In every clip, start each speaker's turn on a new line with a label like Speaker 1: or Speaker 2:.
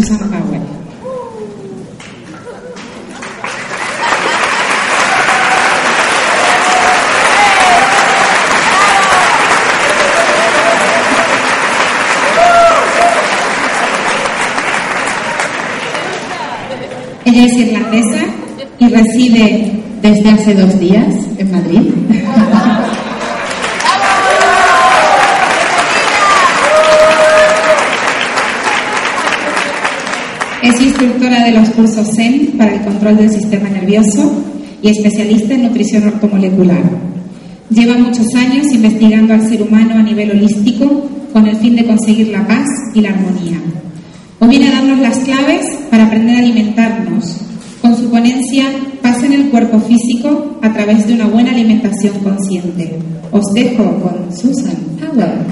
Speaker 1: Ella es irlandesa y reside desde hace dos días en Madrid. Es instructora de los cursos SEN para el control del sistema nervioso y especialista en nutrición ortomolecular. Lleva muchos años investigando al ser humano a nivel holístico con el fin de conseguir la paz y la armonía. Hoy viene a darnos las claves para aprender a alimentarnos. Con su ponencia Paz en el cuerpo físico a través de una buena alimentación consciente. Os dejo con Susan Powell.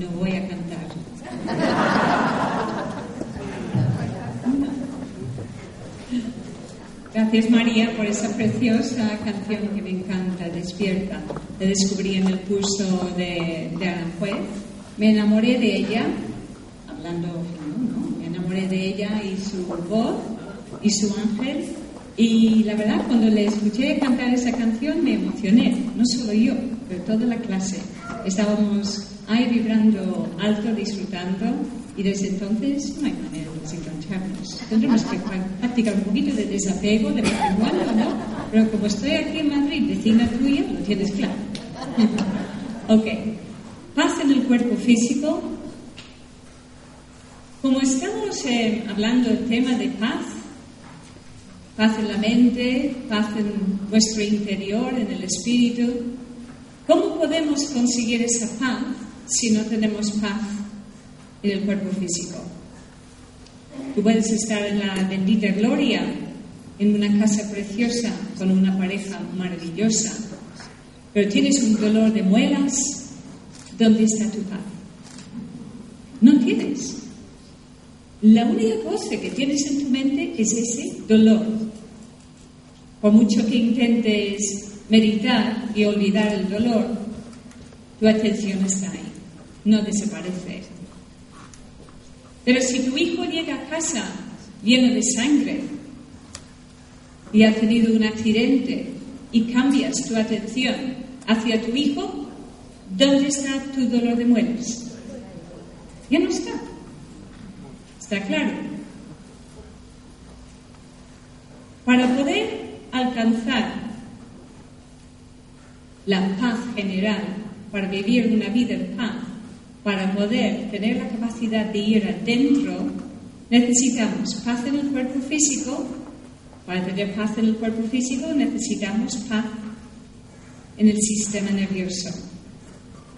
Speaker 1: No voy a cantar. Gracias María por esa preciosa canción que me encanta, Despierta. La descubrí en el curso de, de Aranjuez. Me enamoré de ella, hablando, ¿no? Me enamoré de ella y su voz y su ángel. Y la verdad, cuando le escuché cantar esa canción me emocioné, no solo yo, pero toda la clase. Estábamos ahí vibrando alto, disfrutando, y desde entonces no hay manera de desengancharnos. Tendremos que practicar un poquito de desapego de vez en cuando, ¿no? Pero como estoy aquí en Madrid, vecina tuya, lo tienes claro. Ok. Paz en el cuerpo físico. Como estamos eh, hablando del tema de paz, paz en la mente, paz en nuestro interior, en el espíritu, ¿cómo podemos conseguir esa paz si no tenemos paz en el cuerpo físico? Tú puedes estar en la bendita gloria, en una casa preciosa, con una pareja maravillosa, pero tienes un dolor de muelas, ¿dónde está tu paz? No tienes. La única cosa que tienes en tu mente es ese dolor. Por mucho que intentes meditar y olvidar el dolor, tu atención está ahí, no desaparece. Pero si tu hijo llega a casa lleno de sangre y ha tenido un accidente y cambias tu atención hacia tu hijo, ¿dónde está tu dolor de muelas? Ya no está. ¿Está claro? Para poder alcanzar la paz general, para vivir una vida en paz, para poder tener la capacidad de ir adentro, necesitamos paz en el cuerpo físico. Para tener paz en el cuerpo físico necesitamos paz en el sistema nervioso.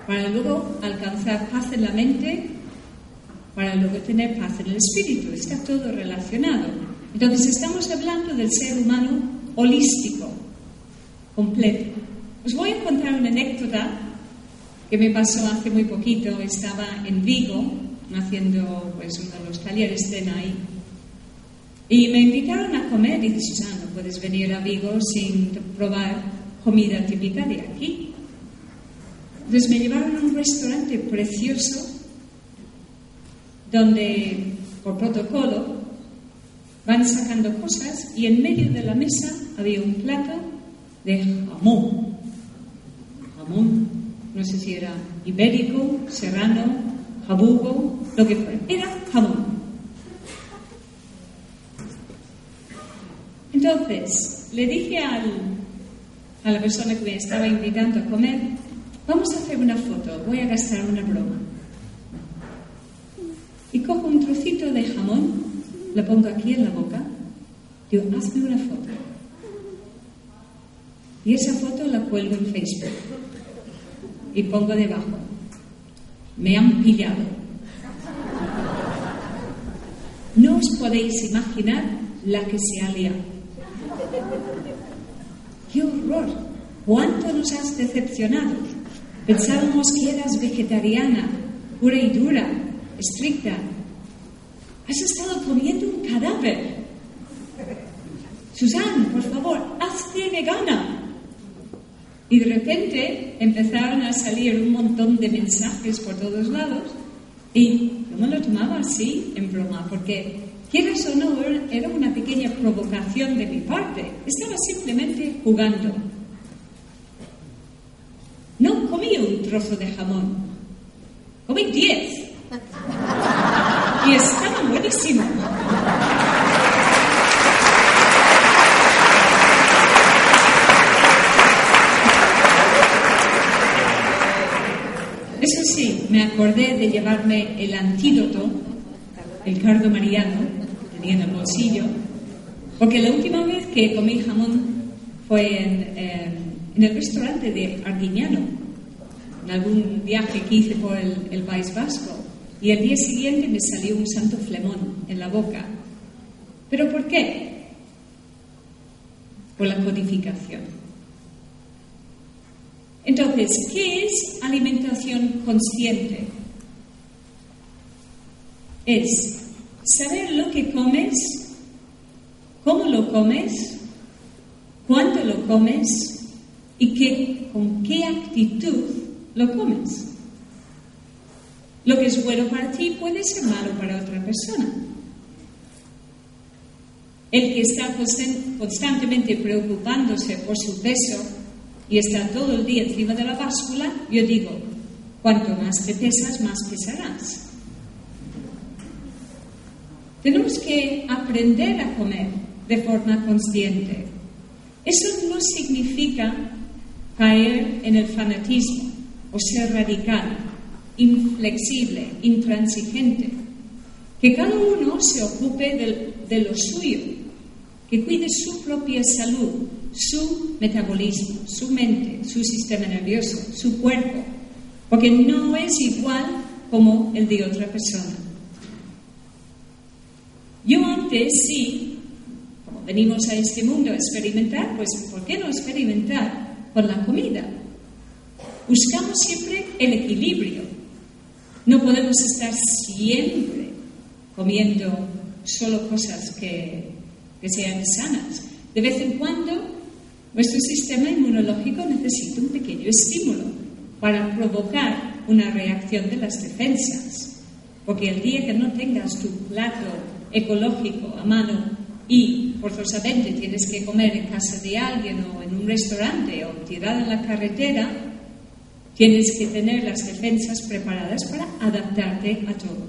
Speaker 1: Para luego alcanzar paz en la mente, para luego tener paz en el espíritu. Está todo relacionado. Entonces estamos hablando del ser humano holístico, completo. Os voy a contar una anécdota que me pasó hace muy poquito. Estaba en Vigo haciendo pues, uno de los talleres de ahí. Y me invitaron a comer y dije, Susana, no puedes venir a Vigo sin probar comida típica de aquí. Entonces me llevaron a un restaurante precioso donde por protocolo van sacando cosas y en medio de la mesa había un plato de jamón. Jamón, no sé si era ibérico, serrano, jabugo, lo que fuera. Era jamón. Entonces, le dije al, a la persona que me estaba invitando a comer, vamos a hacer una foto, voy a gastar una broma. Y cojo un trocito de jamón, lo pongo aquí en la boca, digo, hazme una foto. Y esa foto la cuelgo en Facebook y pongo debajo, me han pillado. No os podéis imaginar la que se ha liado. ¡Qué horror! ¿Cuánto nos has decepcionado? Pensábamos que eras vegetariana, pura y dura, estricta. Has estado comiendo un cadáver. Susan, por favor, hazte vegana. Y de repente empezaron a salir un montón de mensajes por todos lados y yo lo tomaba así, en broma, porque quieras o no, era una pequeña provocación de mi parte. Estaba simplemente jugando. No comí un trozo de jamón, comí diez. Y estaba buenísimo. Eso sí, me acordé de llevarme el antídoto, el cardo mariano, en el bolsillo, porque la última vez que comí jamón fue en, eh, el restaurante de Arguiñano, en algún viaje que hice por el, el País Vasco, y el día siguiente me salió un santo flemón en la boca. ¿Pero por qué? Por la codificación. Entonces, ¿qué es alimentación consciente? Es saber lo que comes, cómo lo comes, cuándo lo comes y qué, con qué actitud lo comes. Lo que es bueno para ti puede ser malo para otra persona. El que está constantemente preocupándose por su peso y está todo el día encima de la báscula, yo digo, cuanto más te pesas, más pesarás. Tenemos que aprender a comer de forma consciente. Eso no significa caer en el fanatismo o ser radical, inflexible, intransigente. Que cada uno se ocupe de, lo suyo, que cuide su propia salud, su metabolismo, su mente, su sistema nervioso, su cuerpo, porque no es igual como el de otra persona. Yo antes sí, como venimos a este mundo a experimentar, pues ¿por qué no experimentar con la comida? Buscamos siempre el equilibrio. No podemos estar siempre comiendo solo cosas que, que sean sanas. De vez en cuando nuestro sistema inmunológico necesita un pequeño estímulo para provocar una reacción de las defensas. Porque el día que no tengas tu plato ecológico a mano y forzosamente tienes que comer en casa de alguien o en un restaurante o tirado en la carretera, tienes que tener las defensas preparadas para adaptarte a todo.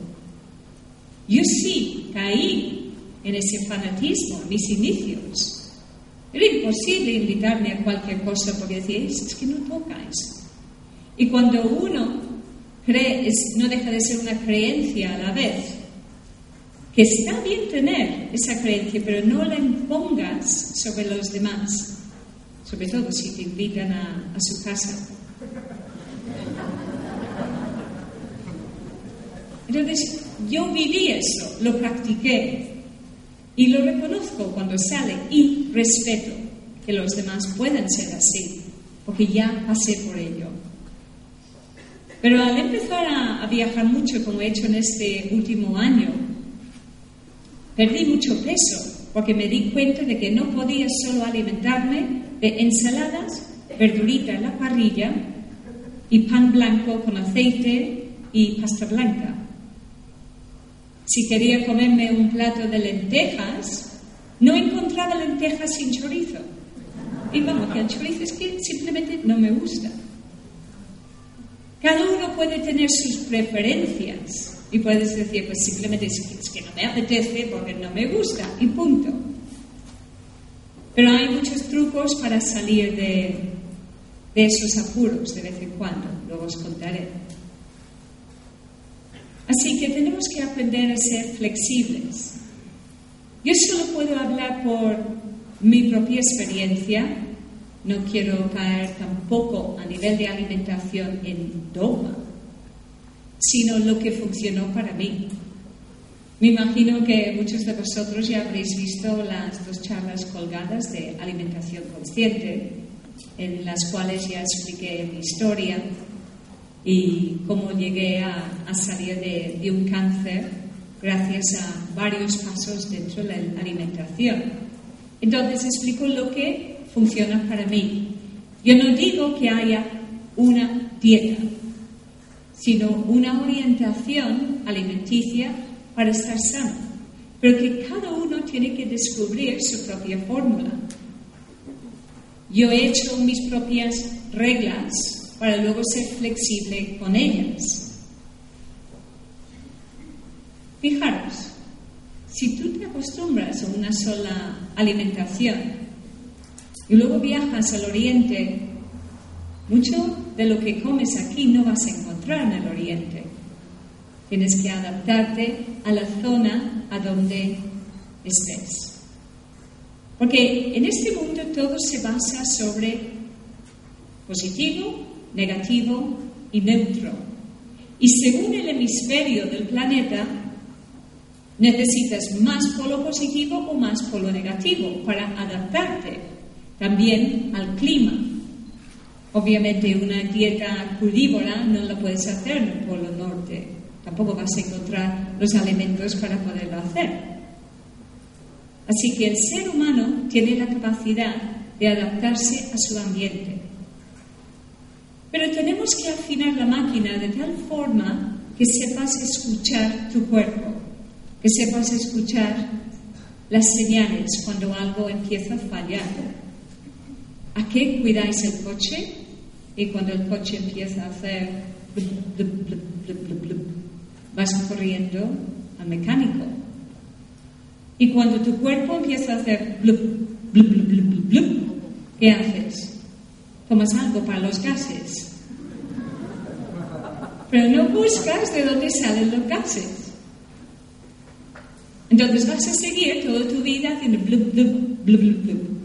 Speaker 1: Yo sí caí en ese fanatismo en mis inicios era imposible invitarme a cualquier cosa porque decía, es, que no toca eso. Y cuando uno cree, no deja de ser una creencia a la vez, que está bien tener esa creencia, pero no la impongas sobre los demás, sobre todo si te invitan a, a su casa. Entonces, yo viví eso, lo practiqué, y lo reconozco cuando sale y respeto que los demás puedan ser así, porque ya pasé por ello. Pero al empezar a, viajar mucho, como he hecho en este último año, perdí mucho peso, porque me di cuenta de que no podía solo alimentarme de ensaladas, verdurita en la parrilla y pan blanco con aceite y pasta blanca. Si quería comerme un plato de lentejas, no encontraba lentejas sin chorizo. Y vamos, que el chorizo es que simplemente no me gusta. Cada uno puede tener sus preferencias y puedes decir, pues simplemente es que, no me apetece porque no me gusta y punto. Pero hay muchos trucos para salir de, de esos apuros de vez en cuando, luego os contaré. Así que tenemos que aprender a ser flexibles. Yo solo puedo hablar por mi propia experiencia, no quiero caer tampoco a nivel de alimentación en dogma, sino lo que funcionó para mí. Me imagino que muchos de vosotros ya habréis visto las dos charlas colgadas de alimentación consciente, en las cuales ya expliqué mi historia y cómo llegué a, salir de, un cáncer gracias a varios pasos dentro de la alimentación. Entonces explico lo que funciona para mí. Yo no digo que haya una dieta, sino una orientación alimenticia para estar sano, pero que cada uno tiene que descubrir su propia fórmula. Yo he hecho mis propias reglas para luego ser flexible con ellas. Fijaros, si tú te acostumbras a una sola alimentación y luego viajas al oriente, mucho de lo que comes aquí no vas a encontrar en el oriente. Tienes que adaptarte a la zona a donde estés. Porque en este mundo todo se basa sobre positivo, negativo y neutro. Y según el hemisferio del planeta, necesitas más polo positivo o más polo negativo para adaptarte también al clima. Obviamente una dieta crudívora no la puedes hacer en el polo norte tampoco vas a encontrar los elementos para poderlo hacer. Así que el ser humano tiene la capacidad de adaptarse a su ambiente. Pero tenemos que afinar la máquina de tal forma que sepas escuchar tu cuerpo, que sepas escuchar las señales cuando algo empieza a fallar. ¿A qué cuidáis el coche? Y cuando el coche empieza a hacer vas corriendo al mecánico. Y cuando tu cuerpo empieza a hacer ¿qué haces? Tomas algo para los gases. Pero no buscas de dónde salen los gases. Entonces vas a seguir toda tu vida haciendo blup, blup, blup, blup, blup.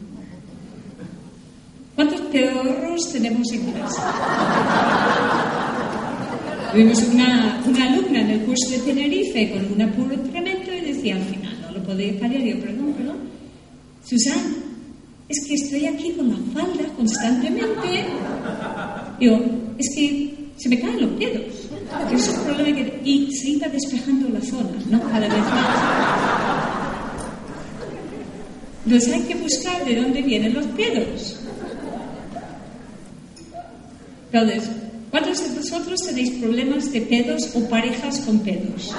Speaker 1: ¿Cuántos perros tenemos en casa? Tuvimos una, una, alumna en el curso de Tenerife con un apuro tremendo y decía al final, no lo podía parar, yo, perdón, perdón. Susana, es que estoy aquí con la falda constantemente. Digo, es que se me caen los dedos. Es un problema que... Y se iba despejando la zona, ¿no? Cada vez más. Entonces hay que buscar de dónde vienen los pedos. Entonces, ¿Cuántos de vosotros tenéis problemas de pedos o parejas con pedos?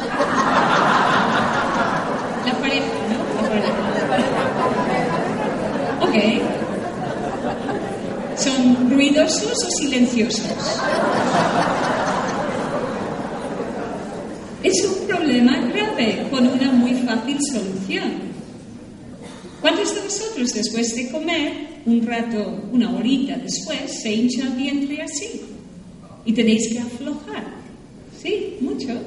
Speaker 1: La pareja, ¿no? La pareja. Ok. ¿Son ruidosos o silenciosos? Es un problema grave con una muy fácil solución. ¿Cuántos de vosotros después de comer, un rato, una horita después, se hincha el vientre así? y tenéis que aflojar. Sí, muchos.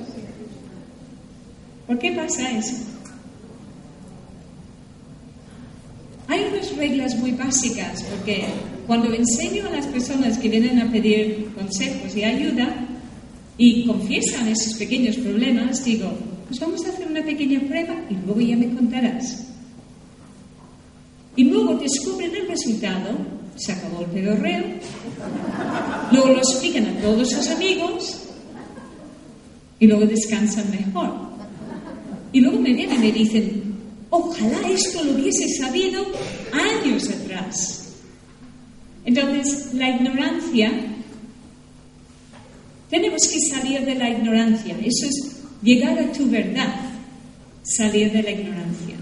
Speaker 1: ¿Por qué pasa eso? Hay unas reglas muy básicas porque cuando enseño a las personas que vienen a pedir consejos y ayuda y confiesan esos pequeños problemas, digo, pues vamos a hacer una pequeña prueba y luego ya me contarás. Y luego descubren el resultado se acabó el pedorreo, luego lo explican a todos sus amigos y luego descansan mejor. Y luego me vienen y me dicen, ojalá esto lo hubiese sabido años atrás. Entonces, la ignorancia, tenemos que salir de la ignorancia, eso es llegar a tu verdad, salir de la ignorancia.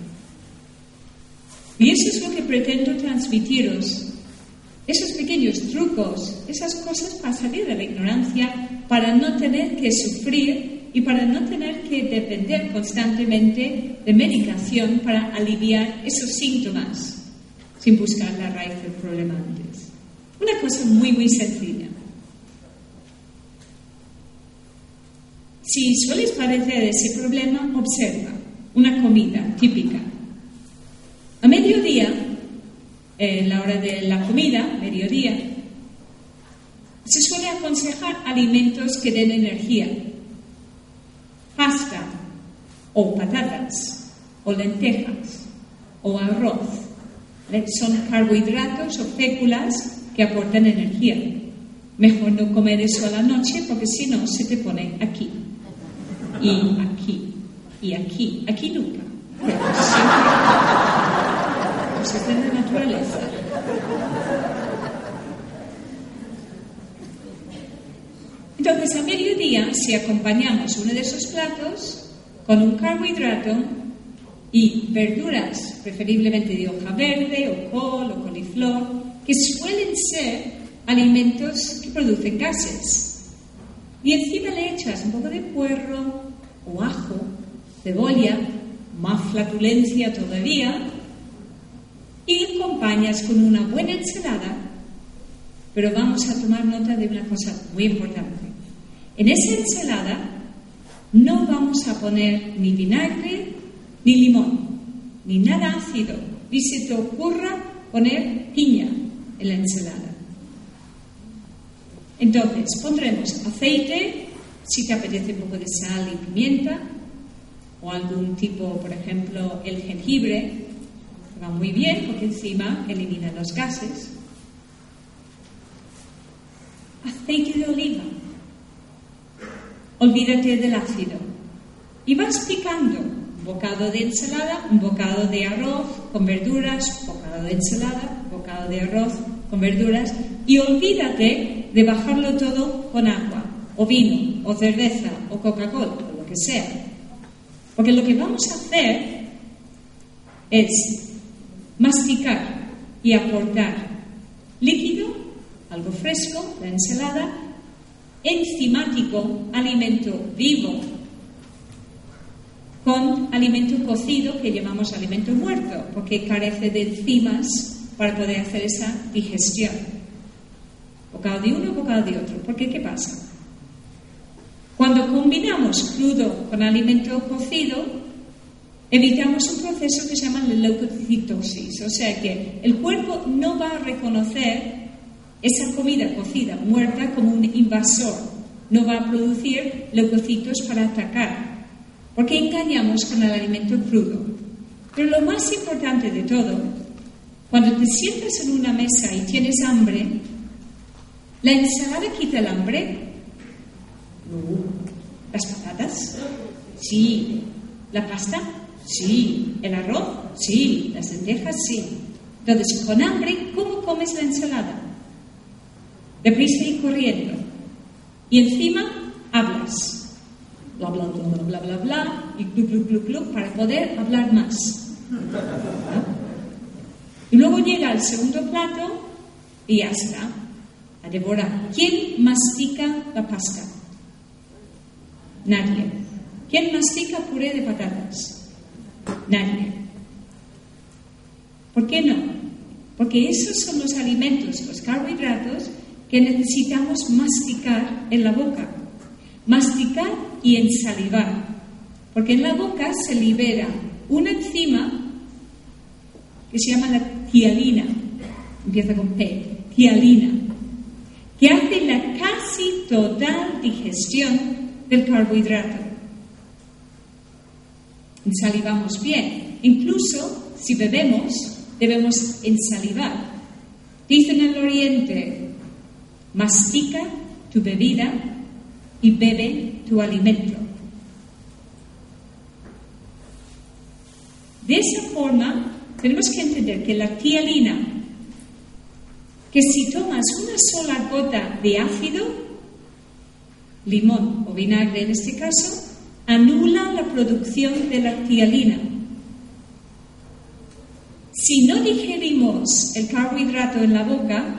Speaker 1: Y eso es lo que pretendo transmitiros esos pequeños trucos, esas cosas para salir de la ignorancia, para no tener que sufrir y para no tener que depender constantemente de medicación para aliviar esos síntomas sin buscar la raíz del problema antes. Una cosa muy, muy sencilla. Si sueles padecer ese problema, observa una comida típica. A mediodía en la hora de la comida, mediodía, se suele aconsejar alimentos que den energía, o patatas, o lentejas, o arroz. Son carbohidratos o féculas que aportan energía. Mejor no comer eso a la noche porque si no se te pone aquí, y aquí, y aquí, aquí nunca. Siempre, de naturaleza. Entonces, a mediodía, si acompañamos uno de esos platos con un carbohidrato y verduras, preferiblemente de hoja verde o col o coliflor, que suelen ser alimentos que producen gases. Y encima le echas un poco de puerro o ajo, cebolla, más flatulencia todavía, y acompañas con una buena ensalada, pero vamos a tomar nota de una cosa muy importante. En esa ensalada no vamos a poner ni vinagre ni limón, ni nada ácido, ni se te ocurra poner piña en la ensalada. Entonces, pondremos aceite, si te apetece un poco de sal y pimienta, o algún tipo, por ejemplo, el jengibre, va muy bien porque encima elimina los gases. Aceite de oliva, olvídate del ácido. Y vas picando un bocado de ensalada, un bocado de arroz con verduras, bocado de ensalada, bocado de arroz con verduras y olvídate de bajarlo todo con agua, o vino, o cerveza, o Coca-Cola, o lo que sea. Porque lo que vamos a hacer es masticar y aportar líquido, algo fresco, la ensalada, enzimático, alimento vivo, con alimento cocido que llamamos alimento muerto, porque carece de enzimas para poder hacer esa digestión. Bocado de uno, bocado de otro. Porque ¿qué pasa? Cuando combinamos crudo con alimento cocido, evitamos un proceso que se llama la leucocitosis, o sea que el cuerpo no va a reconocer esa comida cocida, muerta, como un invasor. No va a producir leucocitos para atacar, porque engañamos con el alimento crudo. Pero lo más importante de todo, cuando te sientas en una mesa y tienes hambre, ¿la ensalada quita el hambre? ¿Las patatas? Sí. ¿La pasta? Sí. ¿El arroz? Sí. ¿Las lentejas? Sí. Entonces, con hambre, ¿cómo comes la ensalada? deprisa y corriendo. Y encima hablas. Bla, bla, bla, bla, bla, bla, bla, y club, club, club, club, para poder hablar más. Y luego llega el segundo plato y ya está. A devorar. ¿Quién mastica la pasta? Nadie. ¿Quién mastica puré de patatas? Nadie. ¿Por qué no? Porque esos son los alimentos, los carbohidratos, que necesitamos masticar en la boca. Masticar y ensalivar. Porque en la boca se libera una enzima que se llama la tialina. Empieza con P. Tialina. Que hace la casi total digestión del carbohidrato. Ensalivamos bien. Incluso si bebemos, debemos ensalivar. Dicen en el Oriente, mastica tu bebida y bebe tu alimento. De esa forma, tenemos que entender que la tialina, que si tomas una sola gota de ácido, limón o vinagre en este caso, anula la producción de la tialina. Si no digerimos el carbohidrato en la boca,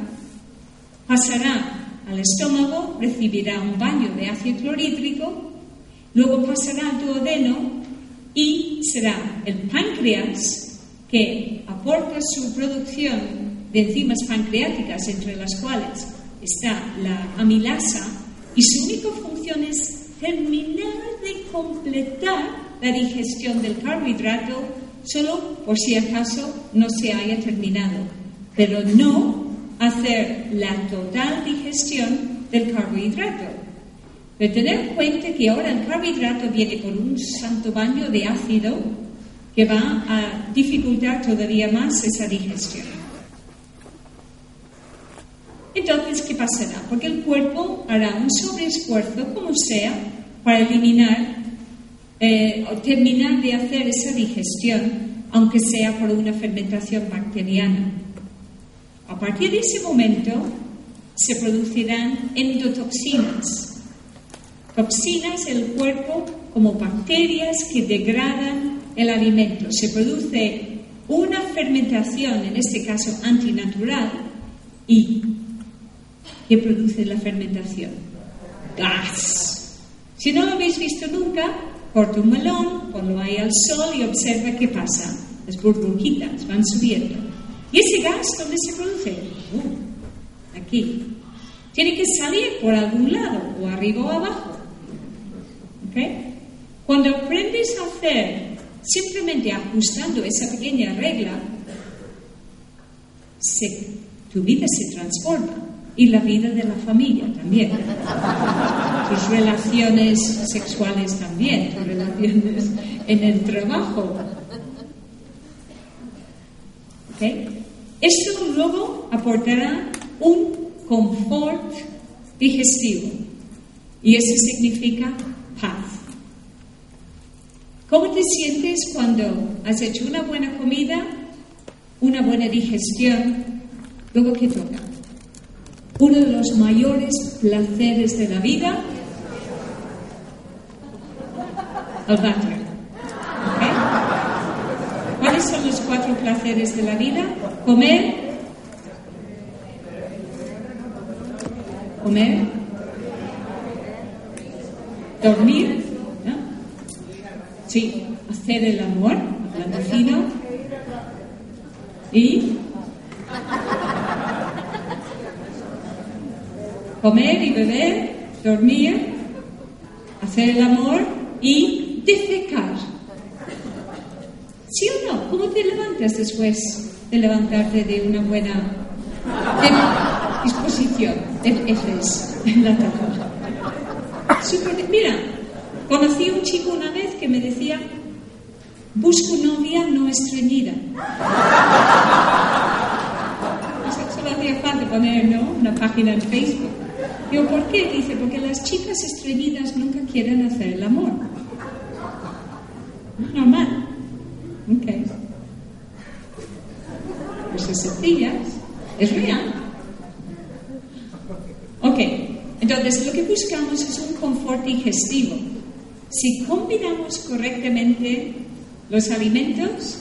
Speaker 1: pasará al estómago, recibirá un baño de ácido clorhídrico, luego pasará al duodeno y será el páncreas que aporta su producción de enzimas pancreáticas, entre las cuales está la amilasa, y su única función es terminar de completar la digestión del carbohidrato, solo por si acaso no se haya terminado, pero no hacer la total digestión del carbohidrato. Pero tener en cuenta que ahora el carbohidrato viene con un santo baño de ácido que va a dificultar todavía más esa digestión. Entonces, ¿qué pasará? Porque el cuerpo hará un sobreesfuerzo, como sea, para eliminar eh, o terminar de hacer esa digestión, aunque sea por una fermentación bacteriana. A partir de ese momento se producirán endotoxinas, toxinas en el cuerpo como bacterias que degradan el alimento. Se produce una fermentación, en este caso antinatural, y ¿qué produce la fermentación? Gas. Si no lo habéis visto nunca, corta un melón, ponlo ahí al sol y observa qué pasa. Las burbujitas van subiendo. ¿Y ese gas dónde se produce? Uh, aquí. Tiene que salir por algún lado, o arriba o abajo. Cuando aprendes a hacer simplemente ajustando esa pequeña regla, tu vida se transforma y la vida de la familia también. Tus relaciones sexuales también, tus relaciones en el trabajo. Esto luego aportará un confort digestivo y eso significa paz. ¿Cómo te sientes cuando has hecho una buena comida, una buena digestión? Luego, ¿qué toca? Uno de los mayores placeres de la vida, el váter. ¿Cuáles son los cuatro placeres de la vida? Comer, comer, dormir, Sí, hacer el amor, la fino. Y comer y beber, dormir, hacer el amor y defecar. ¿Sí o no? ¿Cómo te levantas después de levantarte de una buena disposición? Eso es la Mira, Conocí a un chico una vez que me decía, busco novia no estreñida. Solo hacía falta poner ¿no? una página en Facebook. Digo, ¿por qué? Dice, porque las chicas estreñidas nunca quieren hacer el amor. Normal. Ok. Pues es sencilla, es real. Ok, entonces lo que buscamos es un confort digestivo. Si combinamos correctamente los alimentos,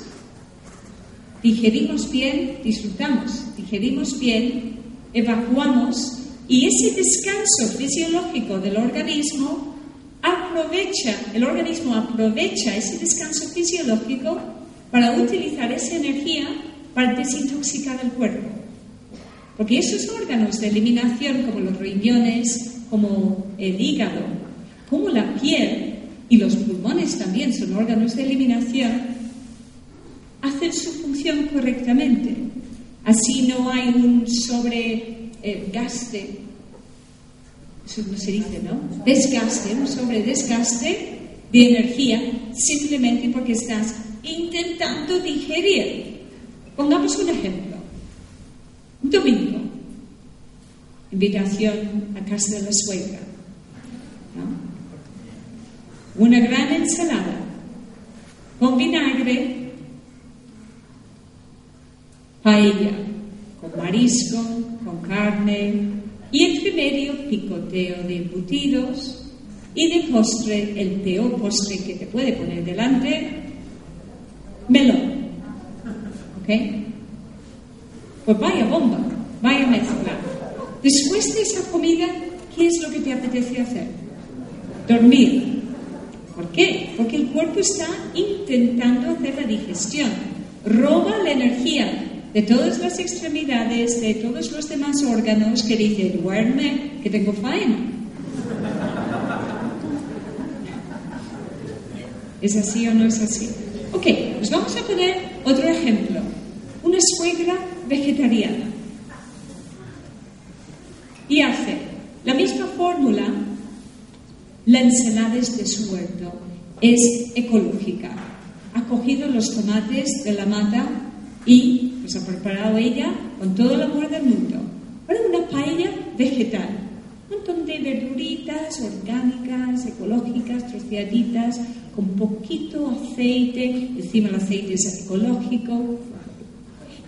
Speaker 1: digerimos bien, disfrutamos, digerimos bien, evacuamos y ese descanso fisiológico del organismo aprovecha, el organismo aprovecha ese descanso fisiológico para utilizar esa energía para desintoxicar el cuerpo. Porque esos órganos de eliminación, como los riñones, como el hígado, como la piel, y los pulmones también son órganos de eliminación, hacen su función correctamente. Así no hay un sobregaste, eso no se dice, ¿no? Desgaste, un sobredesgaste de energía simplemente porque estás intentando digerir. Pongamos un ejemplo. Un domingo, invitación a casa de la suegra. una gran ensalada con vinagre, paella marisco, con carne y entre medio picoteo de embutidos y de postre, el peor postre que te puede poner delante, melón. ¿Ok? Pues vaya bomba, vaya mezcla. Después de esa comida, ¿qué es lo que te apetece hacer? Dormir. ¿Por qué? Porque el cuerpo está intentando hacer la digestión. Roba la energía de todas las extremidades, de todos los demás órganos que dicen, duerme, que tengo faena. ¿Es así o no es así? Ok, pues vamos a poner otro ejemplo. Una suegra vegetariana. Y hace la misma fórmula la ensalada de su huerto es ecológica. Ha cogido los tomates de la mata y los ha preparado ella con todo el amor del mundo para una paella vegetal. Un montón de verduritas orgánicas, ecológicas, troceaditas, con poquito aceite, encima el aceite es ecológico.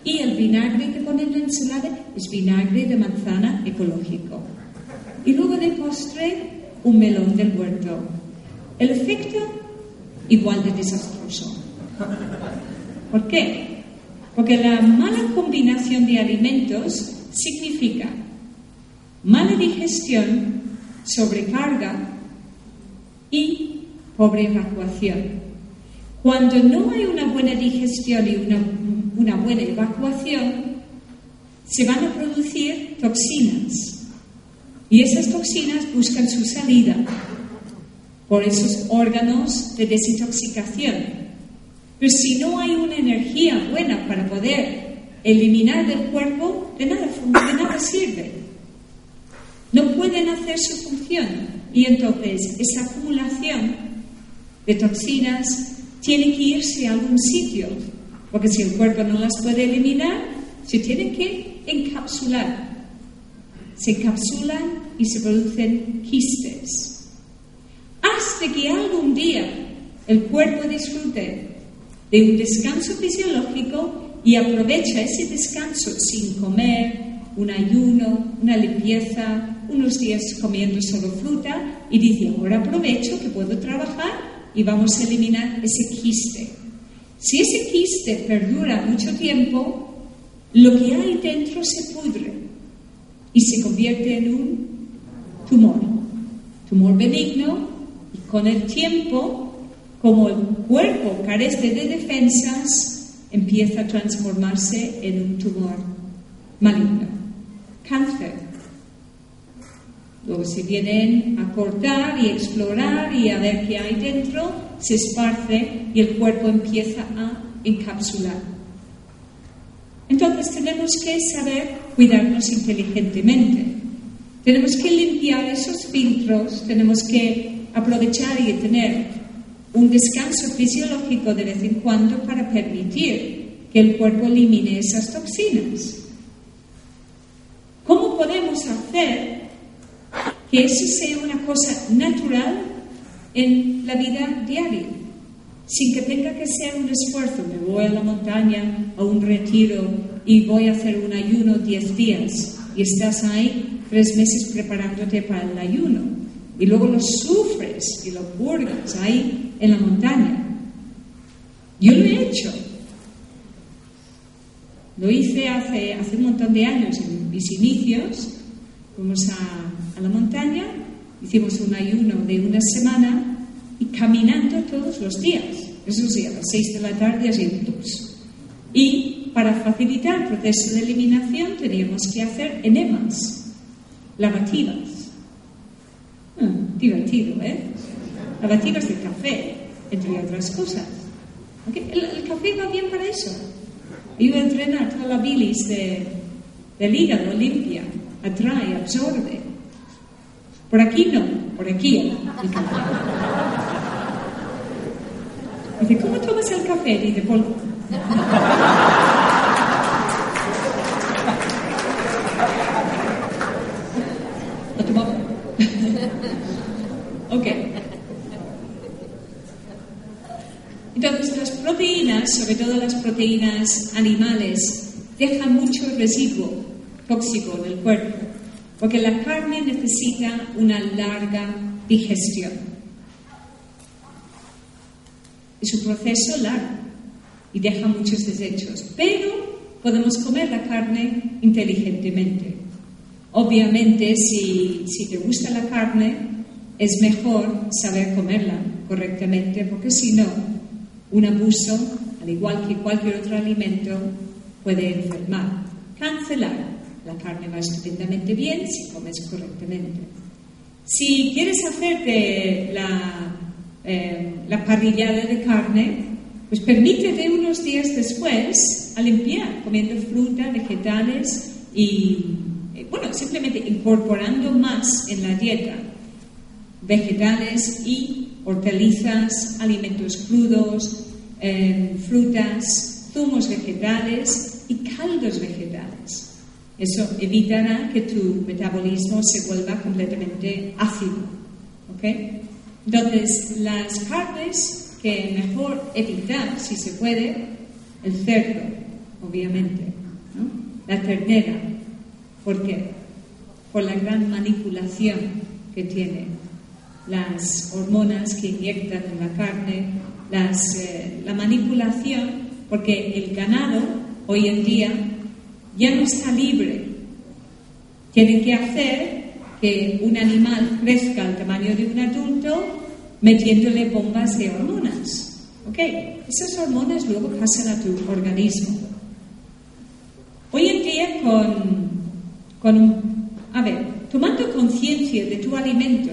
Speaker 1: Y el vinagre que pone en la ensalada es vinagre de manzana ecológico. Y luego de postre, un melón del huerto. El efecto, igual de desastroso. ¿Por qué? Porque la mala combinación de alimentos significa mala digestión, sobrecarga y pobre evacuación. Cuando no hay una buena digestión y una, buena evacuación, se van a producir toxinas y esas toxinas buscan su salida por esos órganos de desintoxicación. Pero si no hay una energía buena para poder eliminar del cuerpo, de nada, sirve. No pueden hacer su función. Y entonces esa acumulación de toxinas tiene que irse a algún sitio. Porque si el cuerpo no las puede eliminar, se tiene que encapsular se encapsulan y se producen quistes. Hasta que algún día el cuerpo disfrute de un descanso fisiológico y aprovecha ese descanso sin comer, un ayuno, una limpieza, unos días comiendo solo fruta y dice, ahora aprovecho que puedo trabajar y vamos a eliminar ese quiste. Si ese quiste perdura mucho tiempo, lo que hay dentro se pudre y se convierte en un tumor, tumor benigno, y con el tiempo, como el cuerpo carece de defensas, empieza a transformarse en un tumor maligno, cáncer. Luego si vienen a cortar y explorar y a ver qué hay dentro, se esparce y el cuerpo empieza a encapsular. Entonces tenemos que saber cuidarnos inteligentemente. Tenemos que limpiar esos filtros, tenemos que aprovechar y tener un descanso fisiológico de vez en cuando para permitir que el cuerpo elimine esas toxinas. ¿Cómo podemos hacer que eso sea una cosa natural en la vida diaria? sin que tenga que ser un esfuerzo. Me voy a la montaña, a un retiro y voy a hacer un ayuno 10 días y estás ahí tres meses preparándote para el ayuno y luego lo sufres y lo purgas ahí en la montaña. Yo lo he hecho. Lo hice hace, hace un montón de años, en mis inicios. Fuimos a, la montaña, hicimos un ayuno de una semana y caminando todos los días. Eso sí, a las seis de la tarde asientos. Y para facilitar el proceso de eliminación teníamos que hacer enemas, lavativas. Ah, divertido, ¿eh? Lavativas de café, entre otras cosas. El, café va bien para eso. Iba a entrenar toda la bilis de, del hígado limpia, atrae, absorbe. Por aquí no, por aquí el café. Dice, ¿cómo tomas el café? Dice, por... ¿Lo tomamos? ok. Entonces, las sobre todo las proteínas animales, dejan mucho residuo tóxico en el cuerpo, porque la carne necesita una larga digestión. Es un proceso largo y deja muchos desechos, pero podemos comer la carne inteligentemente. Obviamente, si, si te gusta la carne, es mejor saber comerla correctamente, porque si no, un abuso, al igual que cualquier otro alimento, puede enfermar. Cancelar. La carne va estupendamente bien si comes correctamente. Si quieres hacerte la eh, la parrillada de carne, pues permítete unos días después a limpiar, comiendo fruta, vegetales y, eh, bueno, simplemente incorporando más en la dieta. vegetales y hortalizas, alimentos crudos, eh, frutas, zumos vegetales y caldos vegetales. Eso evitará que tu metabolismo se vuelva completamente ácido. Entonces, las carnes que mejor evitar, si se puede, el cerdo, obviamente, la ternera. ¿Por qué? Por la gran manipulación que tiene, las hormonas que inyectan en la carne, las, eh, la manipulación, porque el ganado hoy en día ya no está libre. Tienen que hacer que un animal crezca al tamaño de un adulto metiéndole bombas de hormonas. ¿Ok? Esas hormonas luego pasan a tu organismo. Hoy en día con, con a ver, tomando conciencia de tu alimento,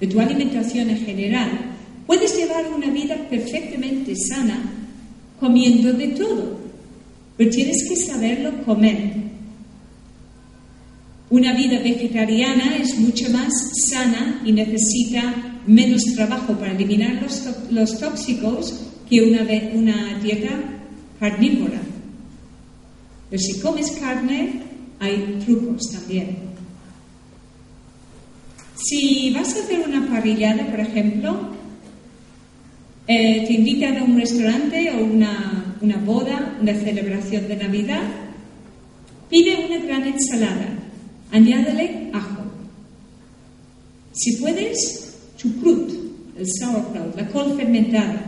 Speaker 1: de tu alimentación en general, puedes llevar una vida perfectamente sana comiendo de todo, pero tienes que saberlo comer. Una vida vegetariana es mucho más sana y necesita menos trabajo para eliminar los, tóxicos que una, una dieta carnívora. Pero si comes carne, hay trucos también. Si vas a hacer una parrillada, por ejemplo, eh, te invitan a un restaurante o una, una boda, una celebración de Navidad, pide una gran ensalada, añádele ajo. Si puedes, chucrut, el sauerkraut, la col fermentada,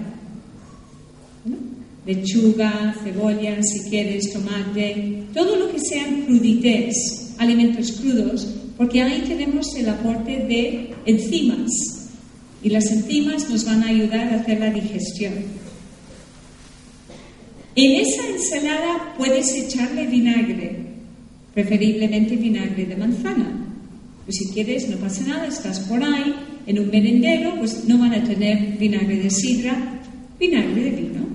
Speaker 1: lechuga, cebolla, si quieres, tomate, todo lo que sean crudités, alimentos crudos, porque ahí tenemos el aporte de enzimas y las enzimas nos van a ayudar a hacer la digestión. En esa ensalada puedes echarle vinagre, preferiblemente vinagre de manzana. Pues si quieres, no pasa nada, estás por ahí, en un merendero, pues no van a tener vinagre de sidra, vinagre de vino.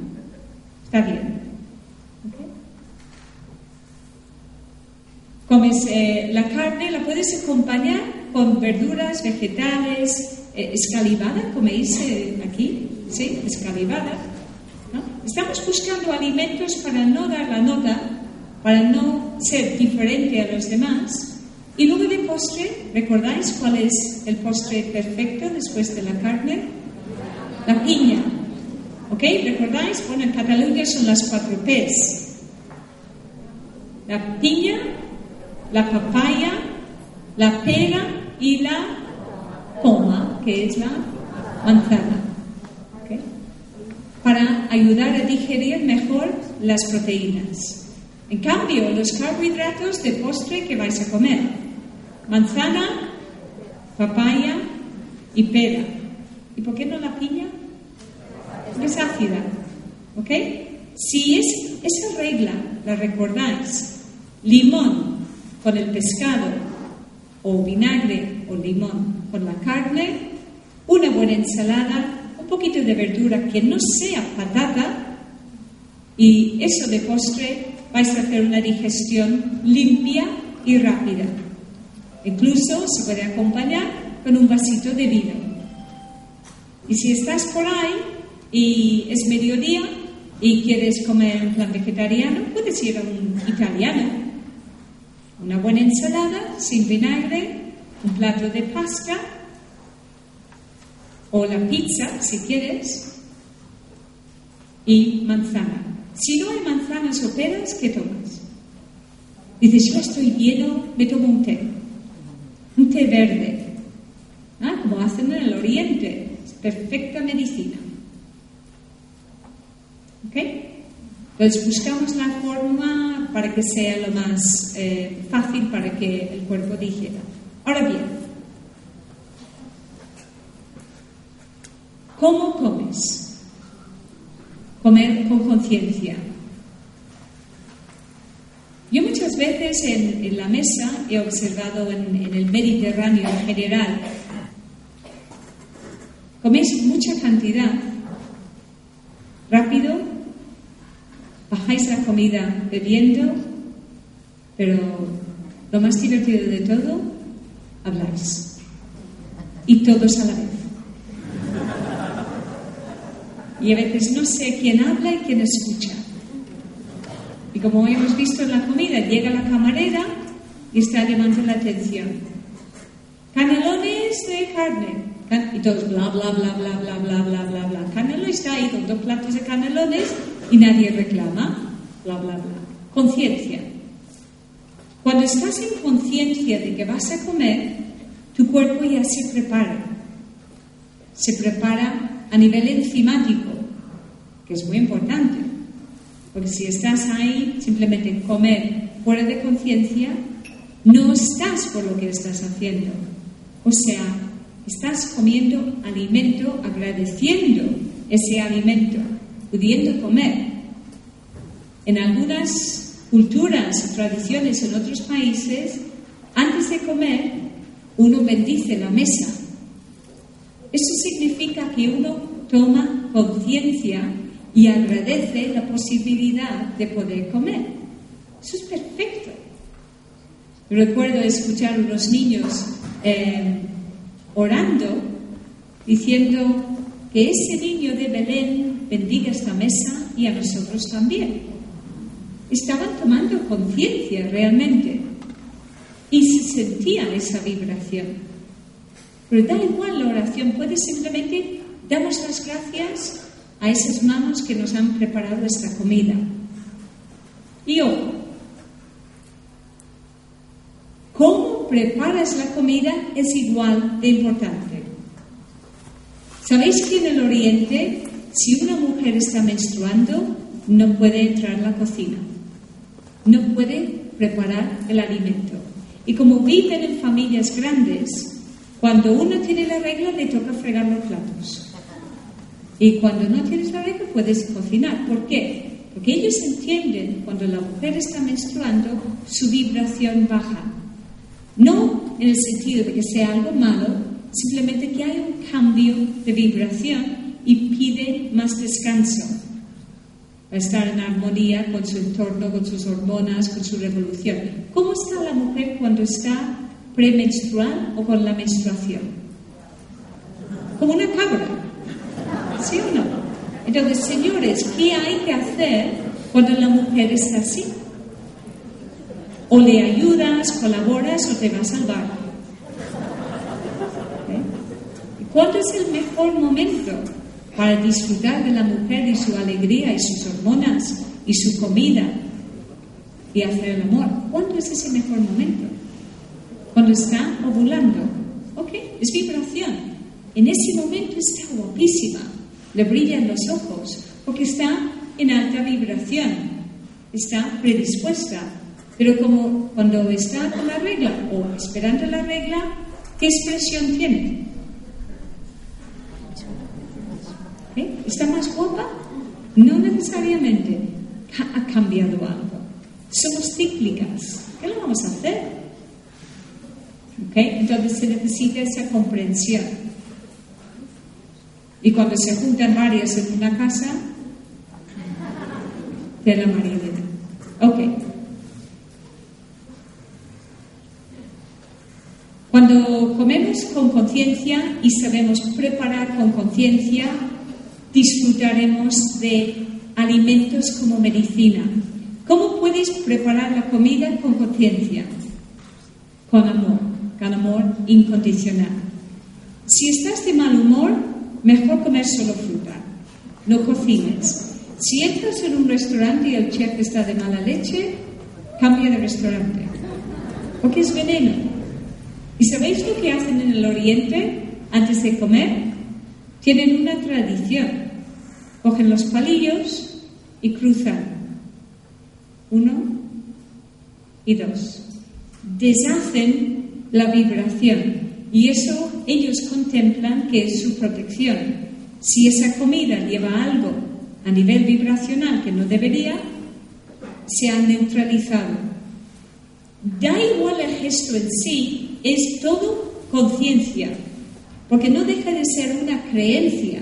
Speaker 1: Está bien. Comes eh, la carne, la puedes acompañar con verduras, vegetales, escalivada, como dice aquí, ¿sí? Escalivada. Estamos buscando alimentos para no dar la nota, para no ser diferente a los demás. Y luego de postre, ¿recordáis cuál es el postre perfecto después de la carne? La piña. ¿Ok? ¿Recordáis? Bueno, en Cataluña son las cuatro P's. La piña, la papaya, la pera y la poma, que es la manzana. Para ayudar a digerir mejor las proteínas. En cambio, los carbohidratos de postre que vais a comer, manzana, papaya y pera. ¿Y por qué no la piña? es ácida. ¿Ok? Si es, esa regla la recordáis, limón con el pescado o vinagre o limón con la carne, una buena ensalada, un poquito de verdura que no sea patata y eso de postre vais a hacer una digestión limpia y rápida. Incluso se puede acompañar con un vasito de vino. Y si estás por ahí y es mediodía y quieres comer un plan vegetariano, puedes ir a un italiano. Una buena ensalada sin vinagre, un plato de pasta o la pizza si quieres y manzana. Si no hay manzanas o peras, ¿qué tomas? Dices, yo estoy lleno, me tomo un té. Un té verde. ¿Ah? Como hacen en el oriente. Es perfecta medicina. ¿Ok? Entonces buscamos la forma para que sea lo más eh, fácil para que el cuerpo digiera. Ahora bien, ¿cómo comes? Comer con conciencia. Yo muchas veces en, la mesa he observado en, en el Mediterráneo en general, coméis mucha cantidad, rápido, bajáis la comida bebiendo, pero lo más divertido de todo, habláis. y todos a la vez. Y a veces no sé quién habla y quién escucha. Y como hemos visto en la comida, llega la camarera y está llamando la atención. Canelones de carne. Y todos bla, bla, bla, bla, bla, bla, bla, bla, bla. Canelo está ahí con dos platos de canelones y nadie reclama. Bla, bla, bla. Conciencia. Cuando estás en conciencia de que vas a comer, tu cuerpo ya se prepara. Se prepara a nivel enzimático, que es muy importante. Porque si estás ahí simplemente comer fuera de conciencia, no estás por lo que estás haciendo. O sea, estás comiendo alimento, agradeciendo ese alimento, pudiendo comer. En algunas culturas, tradiciones en otros países, antes de comer, uno bendice la mesa. Eso significa que uno toma conciencia y agradece la posibilidad de poder comer. Eso es perfecto. Recuerdo escuchar a unos niños eh, orando, diciendo que ese niño de Belén bendiga esta mesa y a nosotros también. Estaban tomando conciencia realmente y se sentía esa vibración. Pero da igual la oración, puede simplemente damos las gracias a esas manos que nos han preparado esta comida. Y ojo, cómo preparas la comida es igual de importante. ¿Sabéis que en el Oriente, si una mujer está menstruando, no puede entrar a la cocina? No puede preparar el alimento. Y como viven en familias grandes, cuando uno tiene la regla le toca fregar los platos. Y cuando no tienes la regla puedes cocinar. ¿Por qué? Porque ellos entienden cuando la mujer está menstruando su vibración baja. No en el sentido de que sea algo malo, simplemente que hay un cambio de vibración y pide más descanso. Va a estar en armonía con su entorno, con sus hormonas, con su revolución. ¿Cómo está la mujer cuando está premenstrual o con la menstruación? Como una cabra. ¿Sí o no? Entonces, señores, ¿qué hay que hacer cuando la mujer está así? O le ayudas, colaboras o te vas al bar. ¿Eh? ¿Cuándo es el mejor momento para disfrutar de la mujer y su alegría y sus hormonas y su comida y hacer el amor? ¿Cuándo es ese mejor momento? Cuando está ovulando. ¿Ok? Es vibración. En ese momento está guapísima. Le brillan los ojos porque está en alta vibración. Está predispuesta pero como cuando está con la regla o esperando la regla, ¿qué expresión tiene? ¿Eh? ¿Está más guapa? No necesariamente ha cambiado algo. Somos cíclicas. ¿Qué le vamos a hacer? ¿Okay? Entonces se necesita esa comprensión. Y cuando se juntan varias en una casa, de la marioneta. Ok. Cuando comemos con conciencia y sabemos preparar con conciencia, disfrutaremos de alimentos como medicina. ¿Cómo puedes preparar la comida con conciencia? Con amor, con amor incondicional. Si estás de mal humor, mejor comer solo fruta. No cocines. Si entras en un restaurante y el chef está de mala leche, cambia de restaurante. Porque es veneno. ¿Y sabéis lo que hacen en el Oriente antes de comer? Tienen una tradición. Cogen los palillos y cruzan. Uno y dos. Deshacen la vibración y eso ellos contemplan que es su protección. Si esa comida lleva algo a nivel vibracional que no debería, se ha neutralizado. Da igual el gesto en sí, es todo conciencia, porque no deja de ser una creencia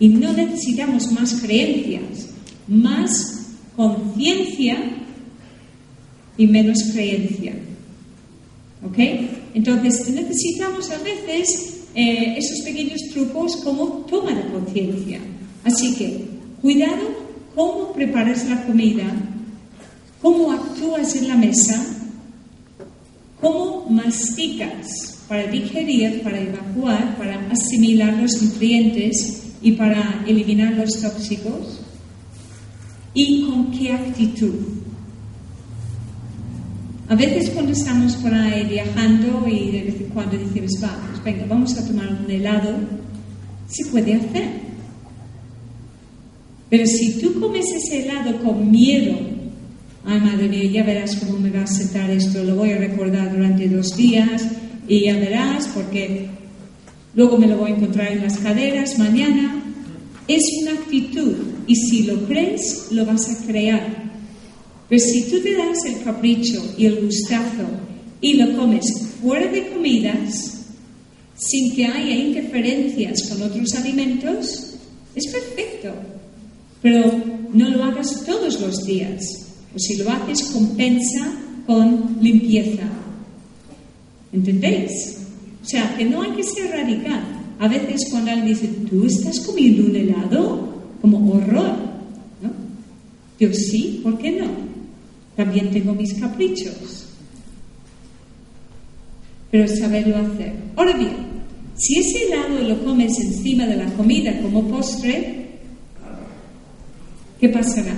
Speaker 1: y no necesitamos más creencias, más conciencia y menos creencia. ¿Ok? Entonces necesitamos a veces eh, esos pequeños trucos como toma de conciencia. Así que, cuidado cómo preparas la comida, cómo actúas en la mesa, cómo masticas para digerir, para evacuar, para asimilar los nutrientes y para eliminar los tóxicos, y con qué actitud. A veces cuando estamos por ahí viajando y de vez en cuando decimos, vamos, pues venga, vamos a tomar un helado, se puede hacer. Pero si tú comes ese helado con miedo, ay madre mía, ya verás cómo me va a sentar esto, lo voy a recordar durante dos días y ya verás porque luego me lo voy a encontrar en las caderas mañana, es una actitud y si lo crees, lo vas a crear. Pero si tú te das el capricho y el gustazo y lo comes fuera de comidas, sin que haya interferencias con otros alimentos, es perfecto. Pero no lo hagas todos los días. O si lo haces, compensa con limpieza. ¿Entendéis? O sea, que no hay que ser radical. A veces cuando alguien dice, ¿tú estás comiendo un helado? Como horror. ¿no? Yo sí, ¿por qué no? También tengo mis caprichos. Pero saberlo hacer. Ahora bien, si ese helado lo comes encima de la comida como postre, ¿qué pasará?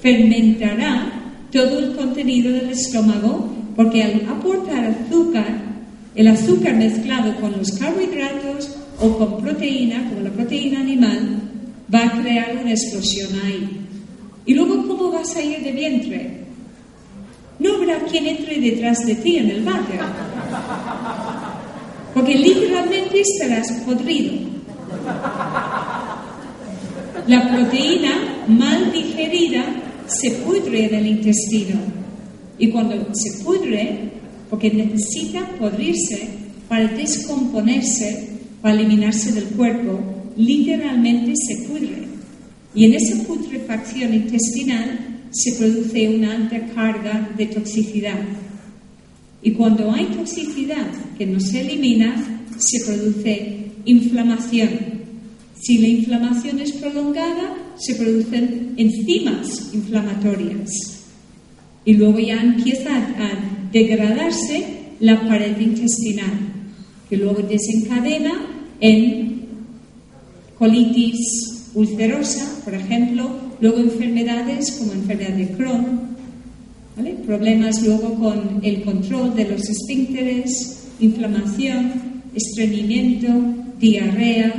Speaker 1: Fermentará todo el contenido del estómago porque al aportar azúcar, el azúcar mezclado con los carbohidratos o con proteína, como la proteína animal, va a crear una explosión ahí. ¿Y luego cómo vas a ir de vientre? no habrá quien entre detrás de ti en el váter. Porque literalmente estarás podrido. La proteína mal digerida se pudre en el intestino. Y cuando se pudre, porque necesita podrirse para descomponerse, para eliminarse del cuerpo, literalmente se pudre. Y en esa putrefacción intestinal se produce una alta carga de toxicidad. Y cuando hay toxicidad que no se elimina, se produce inflamación. Si la inflamación es prolongada, se producen enzimas inflamatorias. Y luego ya empieza a degradarse la pared intestinal, que luego desencadena en colitis ulcerosa, por ejemplo, Luego enfermedades como enfermedad de Crohn, problemas luego con el control de los esfínteres, inflamación, estreñimiento, diarrea.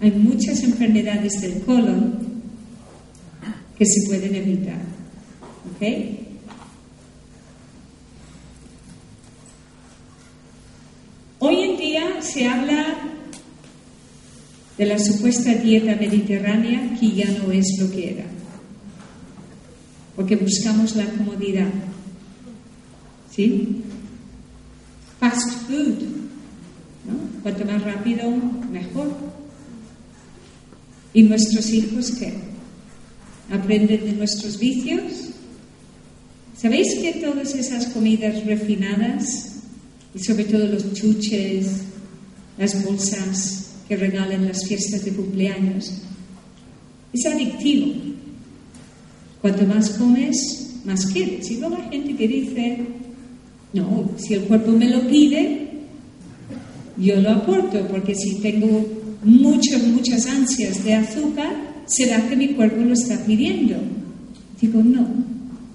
Speaker 1: Hay muchas enfermedades del colon que se pueden evitar. Hoy en día se habla de la supuesta dieta mediterránea que ya no es lo que era, porque buscamos la comodidad. ¿Sí? Fast food. ¿no? Cuanto más rápido, mejor. ¿Y nuestros hijos qué? ¿Aprenden de nuestros vicios? ¿Sabéis que todas esas comidas refinadas, y sobre todo los chuches, las bolsas que regalen las fiestas de cumpleaños. Es adictivo. Cuanto más comes, más quieres. Y luego hay gente que dice, no, si el cuerpo me lo pide, yo lo aporto, porque si tengo muchas, muchas ansias de azúcar, será que mi cuerpo lo está pidiendo. Digo, no,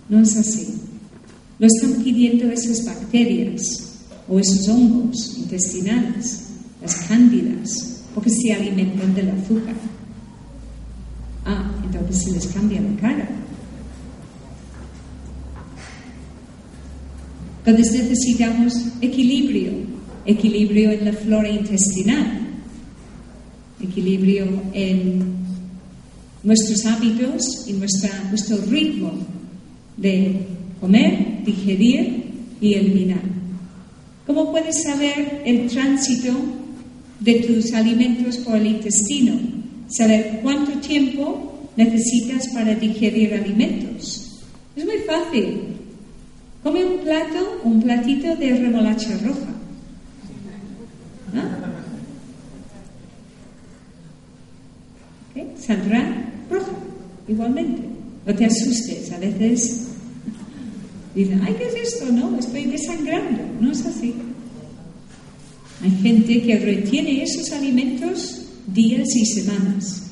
Speaker 1: no es así. Lo están pidiendo esas bacterias o esos hongos intestinales, las cándidas, porque se alimentan del azúcar. Ah, entonces se les cambia la cara. Entonces necesitamos equilibrio, equilibrio en la flora intestinal, equilibrio en nuestros hábitos y nuestra, nuestro ritmo de comer, digerir y eliminar. ¿Cómo puedes saber el tránsito de tus alimentos por el intestino, saber cuánto tiempo necesitas para digerir alimentos. Es muy fácil. Come un plato, un platito de remolacha roja. Saldrá roja, igualmente. No te asustes, a veces dicen, ay, ¿qué es esto? No, estoy desangrando. No es así. Hay gente que retiene esos alimentos días y semanas.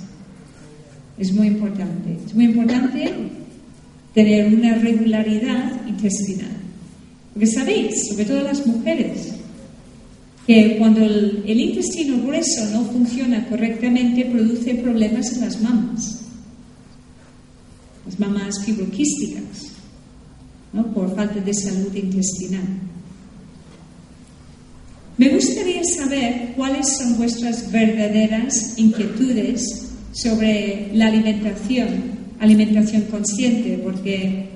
Speaker 1: Es muy importante. Es muy importante tener una regularidad intestinal. Porque sabéis, sobre todo las mujeres, que cuando el, intestino grueso no funciona correctamente produce problemas en las mamas, las mamas fibroquísticas, ¿no? por falta de salud intestinal. Me gustaría saber cuáles son vuestras verdaderas inquietudes sobre la alimentación, alimentación consciente, porque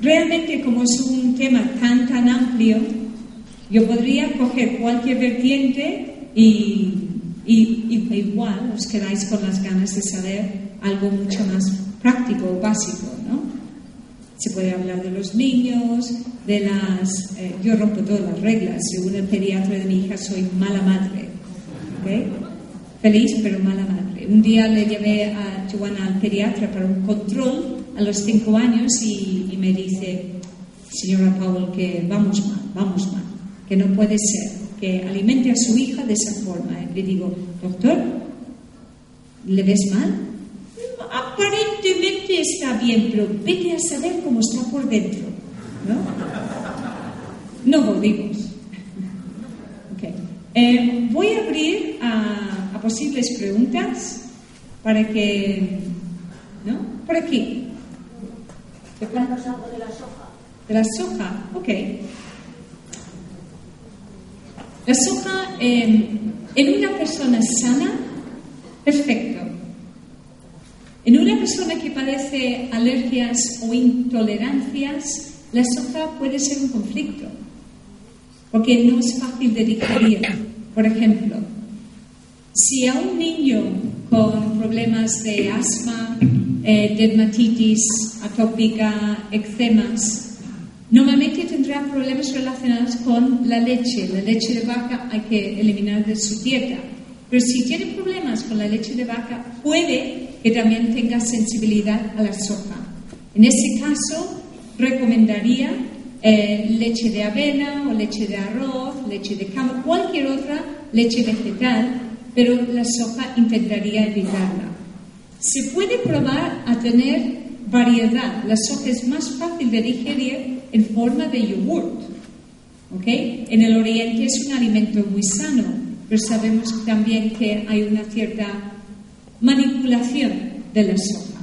Speaker 1: realmente como es un tema tan, tan amplio, yo podría coger cualquier vertiente y, igual os quedáis con las ganas de saber algo mucho más práctico o básico, ¿no? Se puede hablar de los niños, de las... Eh, yo rompo todas las reglas. Según el pediatra de mi hija, soy mala madre. Feliz, pero mala madre. Un día le llevé a Joana al pediatra para un control a los cinco años y, y me dice, señora Paul, que vamos mal, vamos mal que no puede ser que alimente a su hija de esa forma. Le digo, doctor, ¿le ves mal? Aparentemente está bien, pero vete a saber cómo está por dentro. ¿No? No volvimos. Okay. Eh, voy a abrir a, a, posibles preguntas para que. ¿No? Por aquí.
Speaker 2: ¿De algo de la soja?
Speaker 1: De la soja, ok. La soja en una persona sana, perfecto. En una persona que padece alergias o intolerancias, la soja puede ser un conflicto, porque no es fácil de digerir. Por ejemplo, si a un niño con problemas de asma, eh, dermatitis atópica, eczemas, Normalmente tendrá problemas relacionados con la leche. La leche de vaca hay que eliminar de su dieta. Pero si tiene problemas con la leche de vaca, puede que también tenga sensibilidad a la soja. En ese caso, recomendaría eh, leche de avena o leche de arroz, leche de cama, cualquier otra leche vegetal, pero la soja intentaría evitarla. Se puede probar a tener variedad. La soja es más fácil de digerir en forma de yogurt. ¿okay? En el Oriente es un alimento muy sano, pero sabemos también que hay una cierta manipulación de la soja,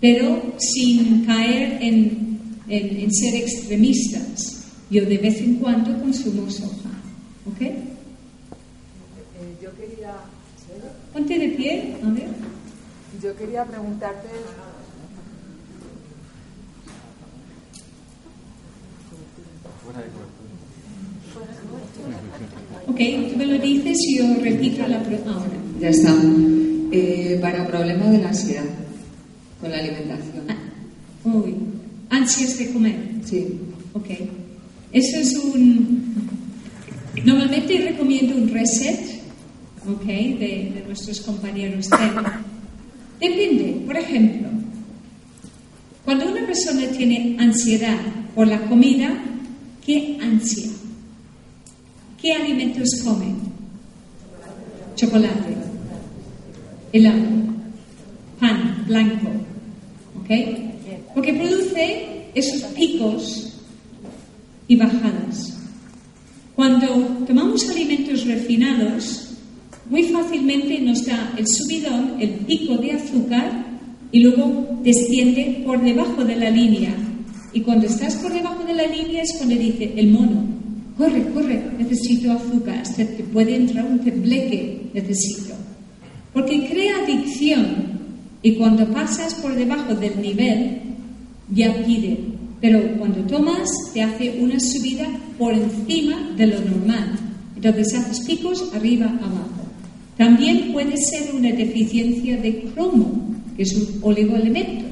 Speaker 1: pero sin caer en, en, ser extremistas. Yo de vez en cuando consumo soja. ¿ok?
Speaker 3: Yo quería...
Speaker 1: Ponte de pie, a ver.
Speaker 3: Yo quería preguntarte
Speaker 1: Ok, tú me lo dices y yo repito la pregunta ahora.
Speaker 3: Ya está. Eh, para problemas de la ansiedad con la alimentación. Ah,
Speaker 1: uy, ansias de comer.
Speaker 3: Sí.
Speaker 1: Ok. Eso es un. Normalmente recomiendo un reset, ok, de, de nuestros compañeros. Depende, por ejemplo, cuando una persona tiene ansiedad por la comida, ¿Qué ansia? ¿Qué alimentos comen? Chocolate, helado, pan blanco. ¿Ok? Porque produce esos picos y bajadas. Cuando tomamos alimentos refinados, muy fácilmente nos da el subidón, el pico de azúcar, y luego desciende por debajo de la línea y cuando estás por debajo de la línea es cuando dice el mono, corre, corre, necesito azúcar, hasta que puede entrar un tembleque, necesito. Porque crea adicción y cuando pasas por debajo del nivel ya pide. Pero cuando tomas te hace una subida por encima de lo normal. Entonces haces picos arriba, abajo. También puede ser una deficiencia de cromo, que es un oligoelemento.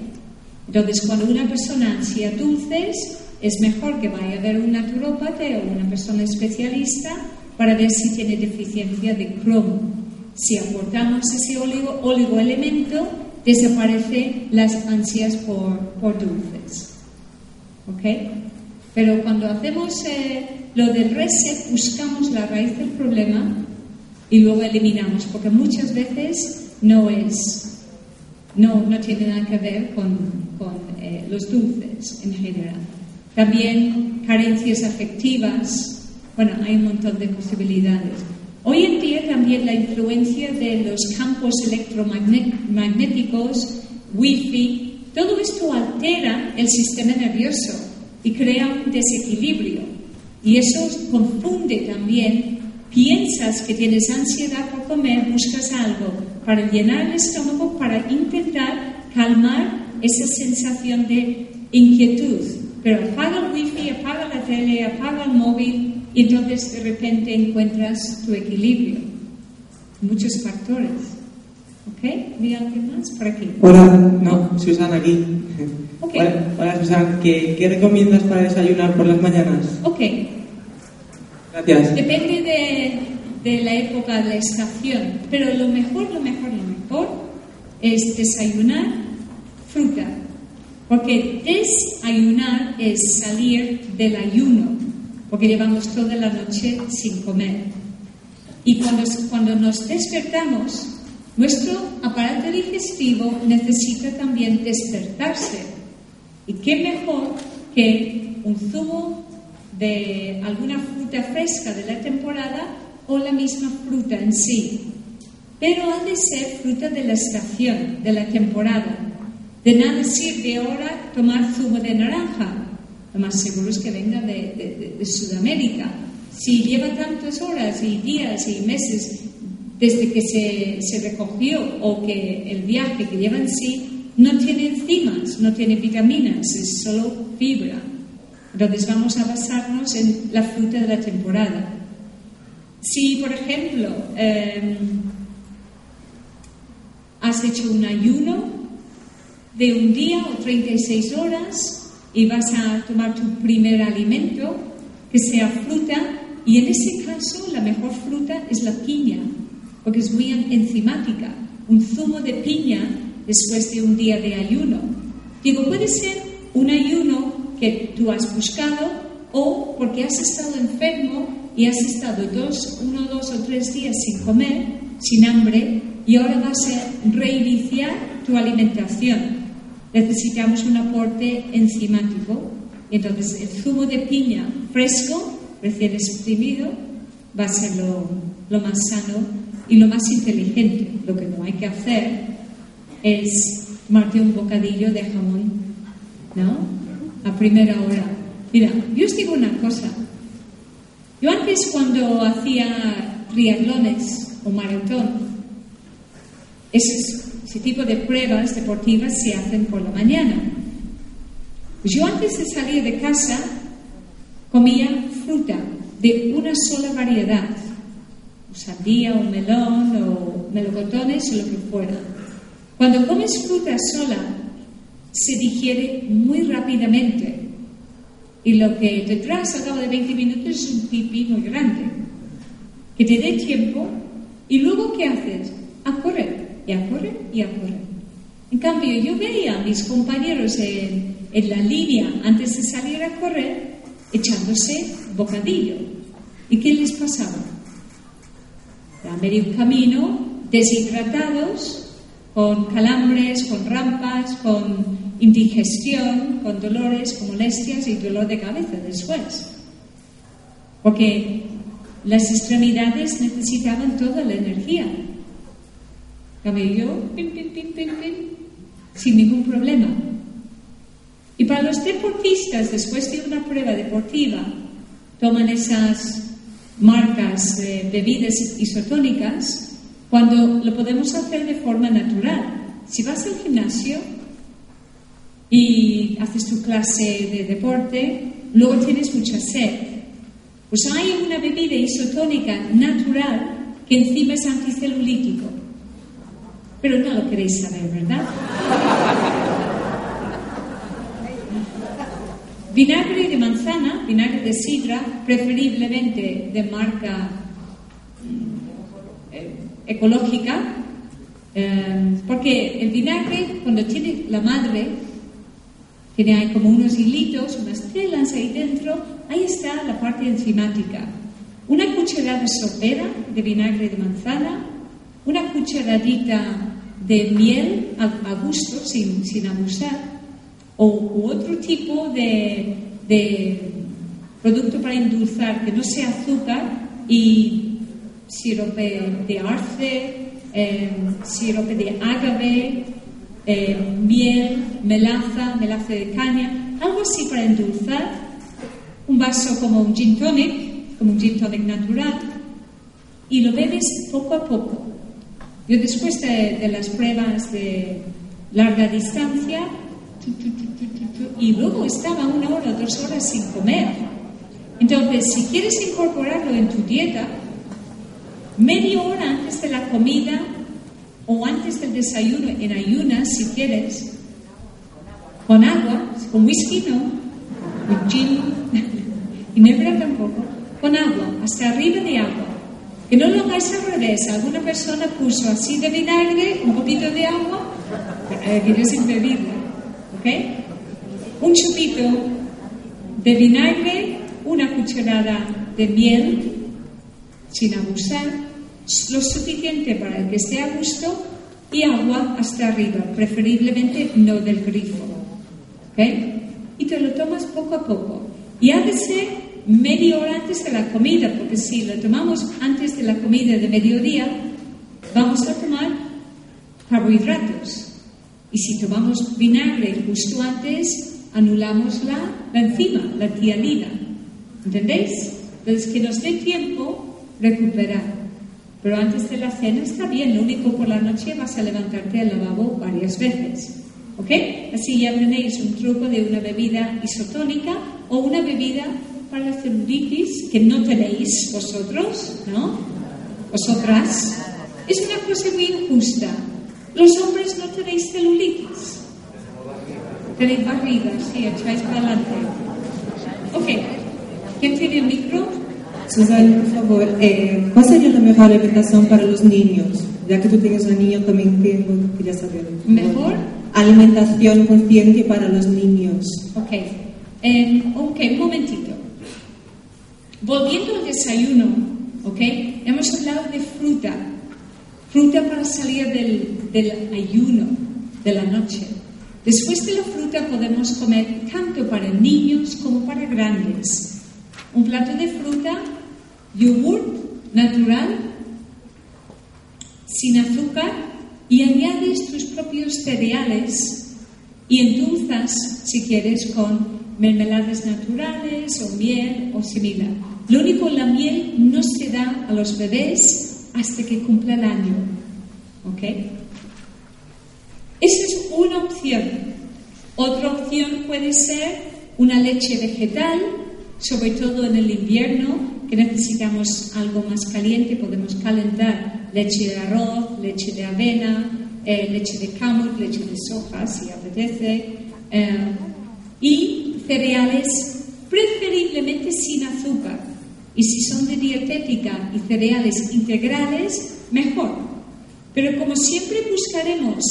Speaker 1: Entonces, cuando una persona ansía dulces, es mejor que vaya a ver un naturópata o una persona especialista para ver si tiene deficiencia de cromo. Si aportamos ese oligo, oligoelemento, desaparecen las ansias por, por dulces. ¿Ok? Pero cuando hacemos eh, lo del reset, buscamos la raíz del problema y luego eliminamos, porque muchas veces no es, no, no tiene nada que ver con, eh, los dulces en general. También carencias afectivas, bueno, hay un montón de posibilidades. Hoy en día también la influencia de los campos electromagnéticos, wifi, todo esto altera el sistema nervioso y crea un desequilibrio. Y eso confunde también. Piensas que tienes ansiedad por comer, buscas algo para llenar el estómago, para intentar calmar esa sensación de inquietud. Pero apaga el wifi, apaga la tele, apaga el móvil y entonces de repente encuentras tu equilibrio. Muchos factores. ¿Ok? ¿Hay alguien más por aquí?
Speaker 4: Hola, no, Susana aquí.
Speaker 1: Ok.
Speaker 4: Hola, hola, Susana, ¿Qué, ¿qué recomiendas para desayunar por las mañanas?
Speaker 1: Ok.
Speaker 4: Gracias.
Speaker 1: Depende de, de la época de la estación, pero lo mejor, lo mejor, lo mejor es desayunar fruta. Porque desayunar es salir del ayuno, porque llevamos toda la noche sin comer. Y cuando, cuando nos despertamos, nuestro aparato digestivo necesita también despertarse. ¿Y qué mejor que un zumo de alguna fruta fresca de la temporada o la misma fruta en sí? Pero ha de ser fruta de la estación, de la temporada. De nada sirve ahora tomar zumo de naranja. Lo más seguro es que venga de, Sudamérica. Si lleva tantas horas y días y meses desde que se, recogió o que el viaje que lleva en sí no tiene enzimas, no tiene vitaminas, es solo fibra. Entonces vamos a basarnos en la fruta de la temporada. Si, por ejemplo, em, has hecho un ayuno de un día o 36 horas y vas a tomar tu primer alimento, que sea fruta, y en ese caso la mejor fruta es la piña, porque es muy enzimática. Un zumo de piña después de un día de ayuno. Digo, puede ser un ayuno que tú has buscado o porque has estado enfermo y has estado dos, uno, dos o tres días sin comer, sin hambre, y ahora vas a reiniciar tu alimentación. Necesitamos un aporte enzimático. Entonces, el zumo de piña fresco, recién exprimido, va a ser lo, lo más sano y lo más inteligente. Lo que no hay que hacer es tomarte un bocadillo de jamón, ¿no? A primera hora. Mira, yo os digo una cosa. Yo antes cuando hacía triatlones o maratón, ese, ese tipo de pruebas deportivas se hacen por la mañana. Pues yo antes de salir de casa comía fruta de una sola variedad, o sandía o melón o melocotones o lo que fuera. Cuando comes fruta sola, se digiere muy rápidamente y lo que te traes al cabo de 20 minutos es un pipí muy grande. Que te dé tiempo y luego ¿qué haces? A correr y a correr y a correr. En cambio, yo veía a mis compañeros en, en la línea antes de salir a correr echándose bocadillo. ¿Y qué les pasaba? A medio camino, deshidratados, con calambres, con rampas, con indigestión, con dolores, con molestias y dolor de cabeza después. Porque las extremidades necesitaban toda la energía. Pim, pim, pim, pim, sin ningún problema. Y para los deportistas, después de una prueba deportiva, toman esas marcas de bebidas isotónicas cuando lo podemos hacer de forma natural. Si vas al gimnasio y haces tu clase de deporte, luego tienes mucha sed. Pues hay una bebida isotónica natural que encima es anticelulítico. Pero no lo queréis saber, ¿verdad? Vinagre de manzana, vinagre de sidra, preferiblemente de marca ecológica, eh, porque el vinagre, cuando tiene la madre, tiene como unos hilitos, unas telas ahí dentro, ahí está la parte enzimática. Una cucharada sopera de vinagre de manzana, una cucharadita de miel a, gusto, sin, sin, abusar, o otro tipo de, de producto para endulzar que no sea azúcar y sirope de arce, eh, sirope de agave, eh, miel, melaza, melaza de caña, algo así para endulzar, un vaso como un gin tonic, como un gin tonic natural, y lo bebes poco a poco. Yo después de, las pruebas de larga distancia, y luego estaba una hora, dos horas sin comer. Entonces, si quieres incorporarlo en tu dieta, media hora antes de la comida o antes del desayuno en ayunas, si quieres, con agua, con whisky no, con gin, ginebra tampoco, con agua, hasta arriba de agua. Que no lo hagáis al revés. Alguna persona puso así de vinagre, un poquito de agua, eh, quieres impedirlo, ¿ok? Un chupito de vinagre, una cucharada de miel, sin abusar, lo suficiente para que esté a gusto y agua hasta arriba, preferiblemente no del grifo. ¿Ok? Y te lo tomas poco a poco. Y ha de ser media hora antes de la comida, porque si lo tomamos antes de la comida de mediodía, vamos a tomar carbohidratos. Y si tomamos vinagre justo antes, anulamos la, la enzima, la tiamina. ¿Entendéis? Entonces, que nos dé tiempo recuperar. Pero antes de la cena está bien, lo único por la noche vas a levantarte al lavabo varias veces. ¿Ok? Así ya tenéis un truco de una bebida isotónica o una bebida para la celulitis que no tenéis vosotros, ¿no? Vosotras. Es una cosa muy injusta. Los hombres no tenéis celulitis. Tenéis barriga, sí, echáis para adelante. Ok. ¿Quién tiene el micro?
Speaker 4: Susana, por favor, eh, ¿cuál sería la mejor alimentación para los niños? Ya que tú tienes un niño, también tengo, quería saber.
Speaker 1: ¿Mejor?
Speaker 4: Alimentación consciente para los niños.
Speaker 1: Ok. Eh, ok, un momentito. Volviendo al desayuno, ok, hemos hablado de fruta. Fruta para salir del, del ayuno de la noche. Después de la fruta podemos comer tanto para niños como para grandes. Un plato de fruta yogur natural, sin azúcar, y añades tus propios cereales y endulzas, si quieres, con mermeladas naturales o miel o similar. Lo único, la miel no se da a los bebés hasta que cumpla el año. ¿Ok? Esa es una opción. Otra opción puede ser una leche vegetal, sobre todo en el invierno, que necesitamos algo más caliente, podemos calentar leche de arroz, leche de avena, eh, leche de camut, leche de soja, si apetece, eh, y cereales preferiblemente sin azúcar. Y si son de dietética y cereales integrales, mejor. Pero como siempre buscaremos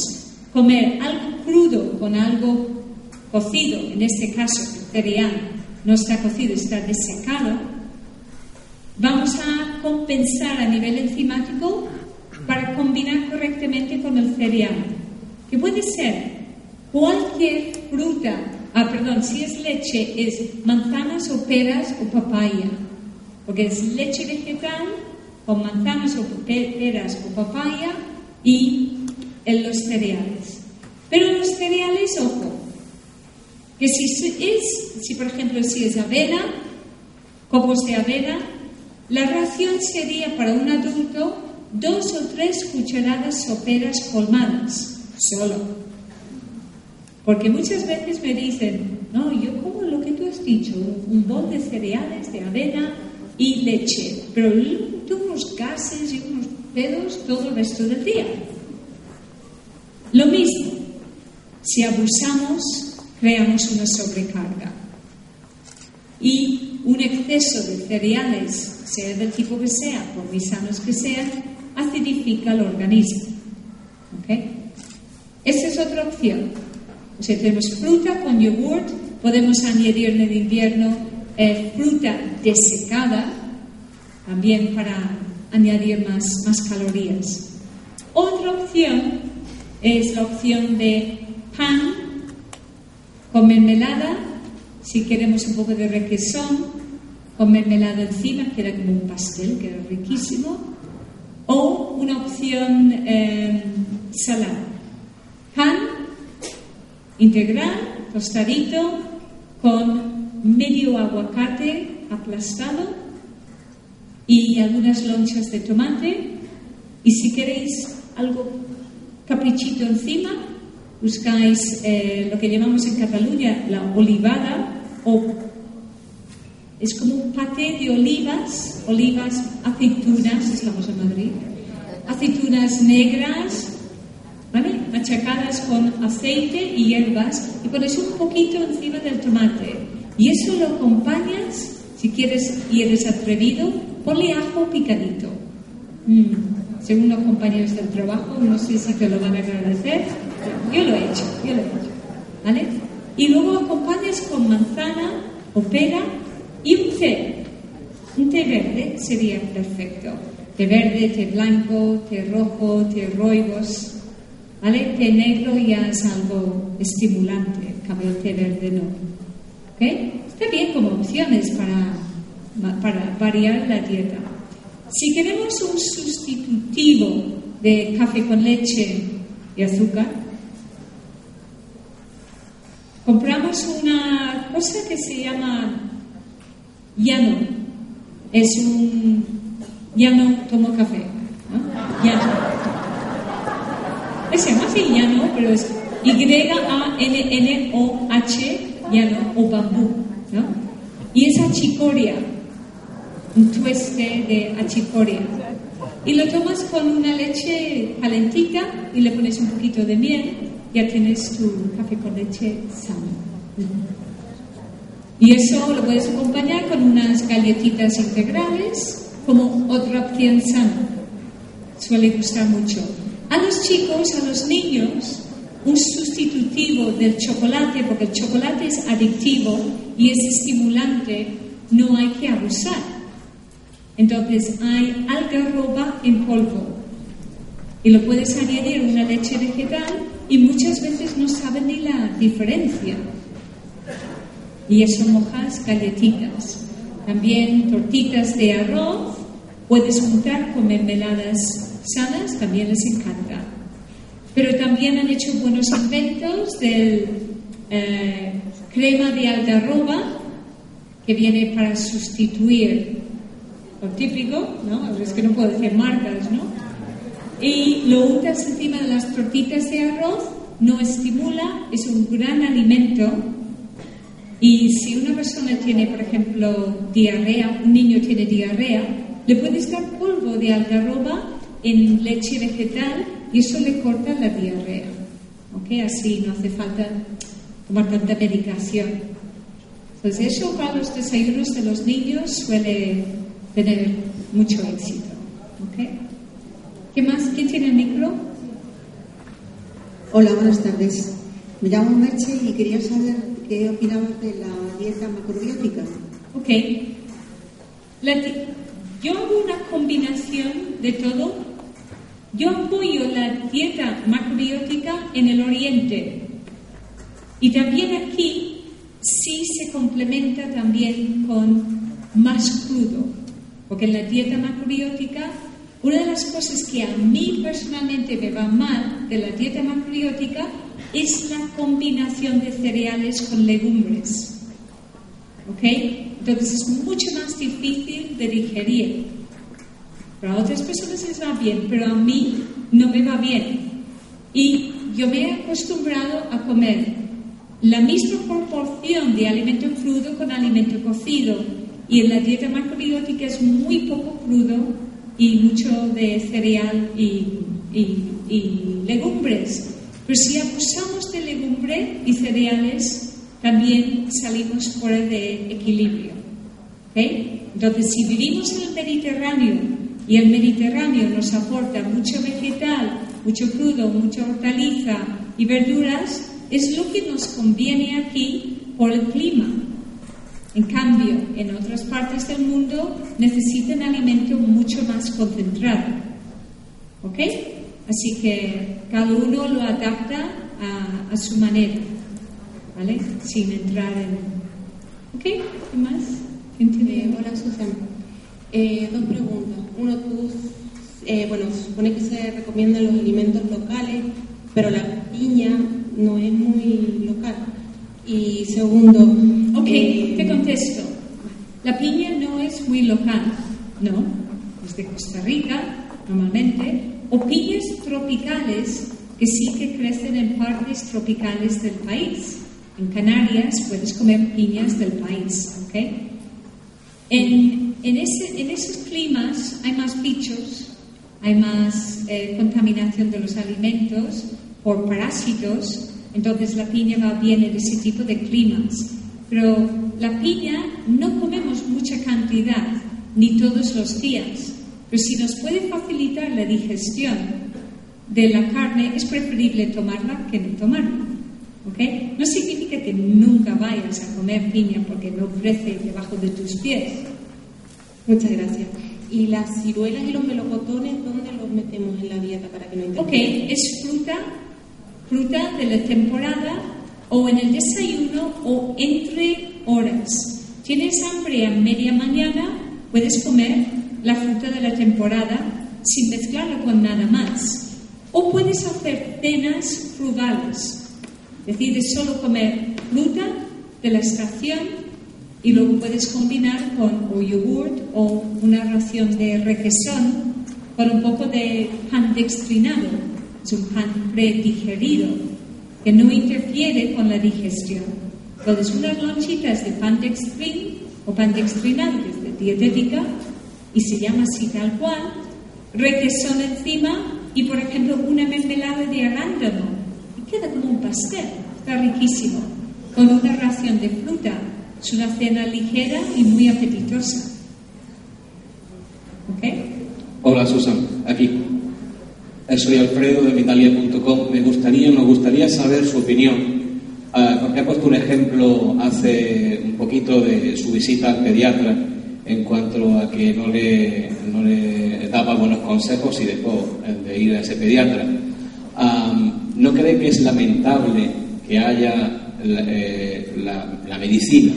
Speaker 1: comer algo crudo con algo cocido, en este caso el cereal no está cocido, está desecado, Vamos a compensar a nivel enzimático para combinar correctamente con el cereal, que puede ser cualquier fruta, ah, perdón, si es leche, es manzanas o peras o papaya, porque es leche vegetal con manzanas o peras o papaya y en los cereales. Pero los cereales, ojo, que si es, si por ejemplo si es avena, copos de avena, la ración sería para un adulto dos o tres cucharadas soperas colmadas, solo. Porque muchas veces me dicen, no, yo como lo que tú has dicho, un bol de cereales, de avena y leche, pero tengo unos gases y unos pedos todo el resto del día. Lo mismo, si abusamos, creamos una sobrecarga. Y un exceso de cereales, sea del tipo que sea, por muy sanos que sean, acidifica el organismo. ¿ok? Esa es otra opción. O sea, tenemos fruta con yogurt, podemos añadir en invierno eh, fruta desecada, también para añadir más, calorías. Otra opción es la opción de pan con mermelada, si queremos un poco de requesón, con mermelada encima, queda como un pastel, queda riquísimo, o una opción eh, salada. Pan integral, tostadito, con medio aguacate aplastado y algunas lonchas de tomate. Y si queréis algo caprichito encima, buscáis eh, lo que llamamos en Cataluña la olivada o es como un paté de olivas, olivas, aceitunas, estamos en Madrid, aceitunas negras, ¿vale? Machacadas con aceite y hierbas y pones un poquito encima del tomate. Y eso lo acompañas, si quieres y eres atrevido, ponle ajo picadito. Mm, Según los compañeros del trabajo, no sé si te lo van a agradecer. Yo lo he hecho, yo lo he hecho. ¿Vale? Y luego acompañas con manzana o pera y un té. Un té verde sería perfecto. Té verde, té blanco, té rojo, té roibos. ¿Vale? Té negro ya es algo estimulante, cambio té verde no. Está bien como opciones para, variar la dieta. Si queremos un sustitutivo de café con leche y azúcar, compramos una cosa que se llama llano. Es un llano tomo café. ¿no? Llano. Se así llano, pero es Y-A-N-N-O-H, llano o bambú. ¿no? Y es achicoria, un tueste de achicoria. Y lo tomas con una leche calentita y le pones un poquito de miel, ya tienes tu café con leche sano. Y eso lo puedes acompañar con unas galletitas integrales como otra opción sana. Suele gustar mucho. A los chicos, a los niños, un sustitutivo del chocolate, porque el chocolate es adictivo y es estimulante, no hay que abusar. Entonces hay algarroba en polvo y lo puedes añadir una leche vegetal y muchas veces no saben ni la diferencia. Y eso mojas galletitas. También tortitas de arroz puedes juntar con mermeladas sanas, también les encanta. Pero también han hecho buenos inventos del eh, crema de algarroba que viene para sustituir lo típico, ¿no? Es que no puedo decir marcas, ¿no? Y lo untas encima de las tortitas de arroz, no estimula, es un gran alimento. Y si una persona tiene, por ejemplo, diarrea, un niño tiene diarrea, le puedes dar polvo de algarroba en leche vegetal y eso le corta la diarrea. ¿Ok? Así no hace falta tomar tanta medicación. Entonces, eso para los desayunos de los niños suele tener mucho éxito. ¿Ok? ¿Qué más? ¿Quién tiene el micro?
Speaker 5: Hola, buenas tardes. Me llamo Merche y quería saber qué opinabas de la dieta macrobiótica.
Speaker 1: Ok. La yo hago una combinación de todo. Yo apoyo la dieta macrobiótica en el oriente. Y también aquí sí se complementa también con más crudo. Porque en la dieta macrobiótica, una de las cosas que a mí personalmente me va mal de la dieta macrobiótica es la combinación de cereales con legumbres. ¿Ok? Entonces es mucho más difícil de digerir. Para otras personas les va bien, pero a mí no me va bien. Y yo me he acostumbrado a comer la misma proporción de alimento crudo con alimento cocido. Y en la dieta macrobiótica es muy poco crudo y mucho de cereal y, y- y legumbres. Pero si abusamos de legumbre y cereales, también salimos fuera de equilibrio. ¿ok? Entonces, si vivimos en el Mediterráneo y el Mediterráneo nos aporta mucho vegetal, mucho crudo, mucha hortaliza y verduras, es lo que nos conviene aquí por el clima. En cambio, en otras partes del mundo necesitan alimento mucho más concentrado. ¿Ok? Así que cada uno lo adapta a, a su manera, ¿vale? Sin entrar en... ¿Ok? ¿Qué más? ¿Quién tiene?
Speaker 6: Eh, hola, Susana. Eh, dos preguntas. Uno, tú, eh, bueno, supone que se recomiendan los alimentos locales, pero la piña no es muy local. Y segundo,
Speaker 1: Ok,
Speaker 6: eh,
Speaker 1: te contesto. La piña no es muy local, ¿no? Es de Costa Rica, normalmente, o piñas tropicales que sí que crecen en partes tropicales del país. En Canarias puedes comer piñas del país, ¿ok? En, en, ese- en esos climas hay más bichos, hay más eh, contaminación de los alimentos por parásitos, entonces la piña va bien en ese tipo de climas. Pero la piña no comemos mucha cantidad, ni todos los días, pero si nos puede facilitar la digestión de la carne, es preferible tomarla que no tomarla. ¿ok? No significa que nunca vayas a comer piña porque no crece debajo de tus pies.
Speaker 6: Muchas gracias. ¿Y las ciruelas y los melocotones, dónde los metemos en la dieta para que no
Speaker 1: Ok,
Speaker 6: interfieran?
Speaker 1: es fruta, fruta de la temporada o en el desayuno o entre horas. Tienes hambre a media mañana, puedes comer la fruta de la temporada sin mezclarla con nada más. O puedes hacer cenas frugales, es decir, de solo comer fruta de la estación y luego puedes combinar con o yogurt o una ración de requesón con un poco de pan dextrinado. Es un pan predigerido que no interfiere con la digestión. Entonces, unas lonchitas de pan dextrin o pan dextrinado, que es de dietética, y se llama así tal cual, requesón encima y, por ejemplo, una mermelada de arándano. Y queda como un pastel. Está riquísimo. Con una ración de fruta. Es una cena ligera y muy apetitosa. ¿Ok?
Speaker 7: Hola Susan, aquí. Eh, Soy Alfredo de Vitalia.com. Me gustaría, nos gustaría saber su opinión, ah, porque ha puesto un ejemplo hace un poquito de su visita al pediatra en cuanto a que no le, no le daba buenos consejos y dejó de ir a ese pediatra. Am, ¿No cree que es lamentable que haya la, eh, la medicina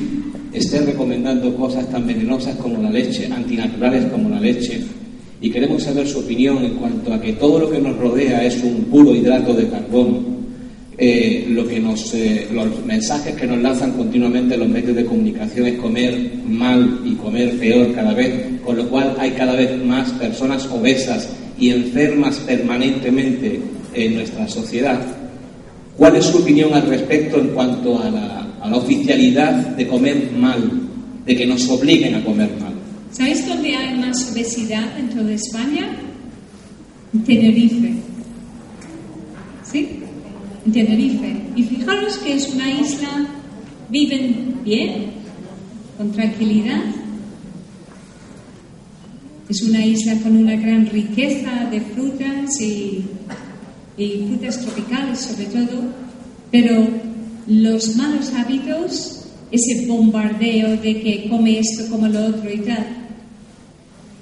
Speaker 7: esté recomendando cosas tan venenosas como la leche, antinaturales como la leche? Y queremos saber su opinión en cuanto a que todo lo que nos rodea es un puro hidrato de carbono. Eh, lo que nos, eh, los mensajes que nos lanzan continuamente los medios de comunicación es comer mal y comer peor cada vez, con lo cual hay cada vez más personas obesas y enfermas permanentemente en nuestra sociedad. ¿Cuál es su opinión al respecto en cuanto a la, a la oficialidad de comer mal, de que nos obliguen a comer mal?
Speaker 1: ¿Sabéis dónde hay más obesidad en toda España? En Tenerife. ¿Sí? En Tenerife. Y fijaros que es una isla, viven bien, con tranquilidad. Es una isla con una gran riqueza de frutas y, y frutas tropicales sobre todo, pero los malos hábitos, ese bombardeo de que come esto, come lo otro y tal,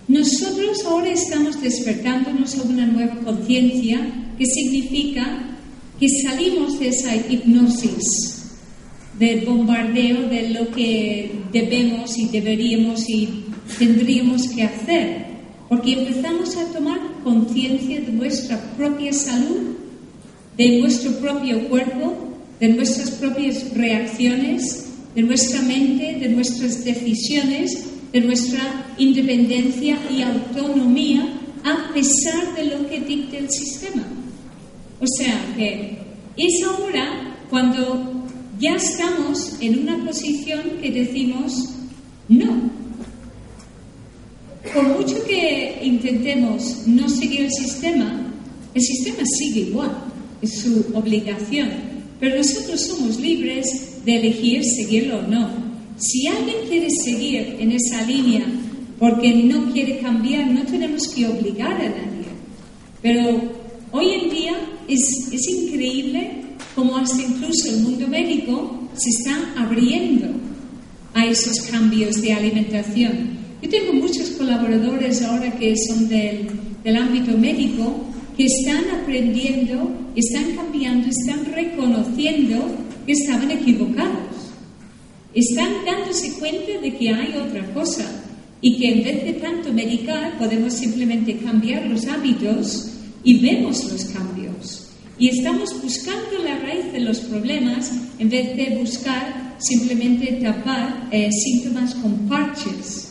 Speaker 1: nosotros ahora estamos despertándonos a una nueva conciencia que significa que salimos de esa hipnosis del bombardeo de lo que debemos y deberíamos y tendríamos que hacer, porque empezamos a tomar conciencia de nuestra propia salud, de nuestro propio cuerpo, de nuestras propias reacciones, de nuestra mente, de nuestras decisiones, de nuestra independencia y autonomía a pesar de lo que dicta el sistema. O sea que es ahora cuando ya estamos en una posición que decimos no. Por mucho que intentemos no seguir el sistema, el sistema sigue igual, es su obligación, pero nosotros somos libres de elegir seguirlo o no. Si alguien quiere seguir en esa línea porque no quiere cambiar, no tenemos que obligar a nadie. Pero hoy en día es, es increíble cómo hasta incluso el mundo médico se está abriendo a esos cambios de alimentación. Yo tengo muchos colaboradores ahora que son del, del ámbito médico que están aprendiendo, están cambiando, están reconociendo que estaban equivocados. Están dándose cuenta de que hay otra cosa y que en vez de tanto medicar podemos simplemente cambiar los hábitos y vemos los cambios. Y estamos buscando la raíz de los problemas en vez de buscar simplemente tapar eh, síntomas con parches.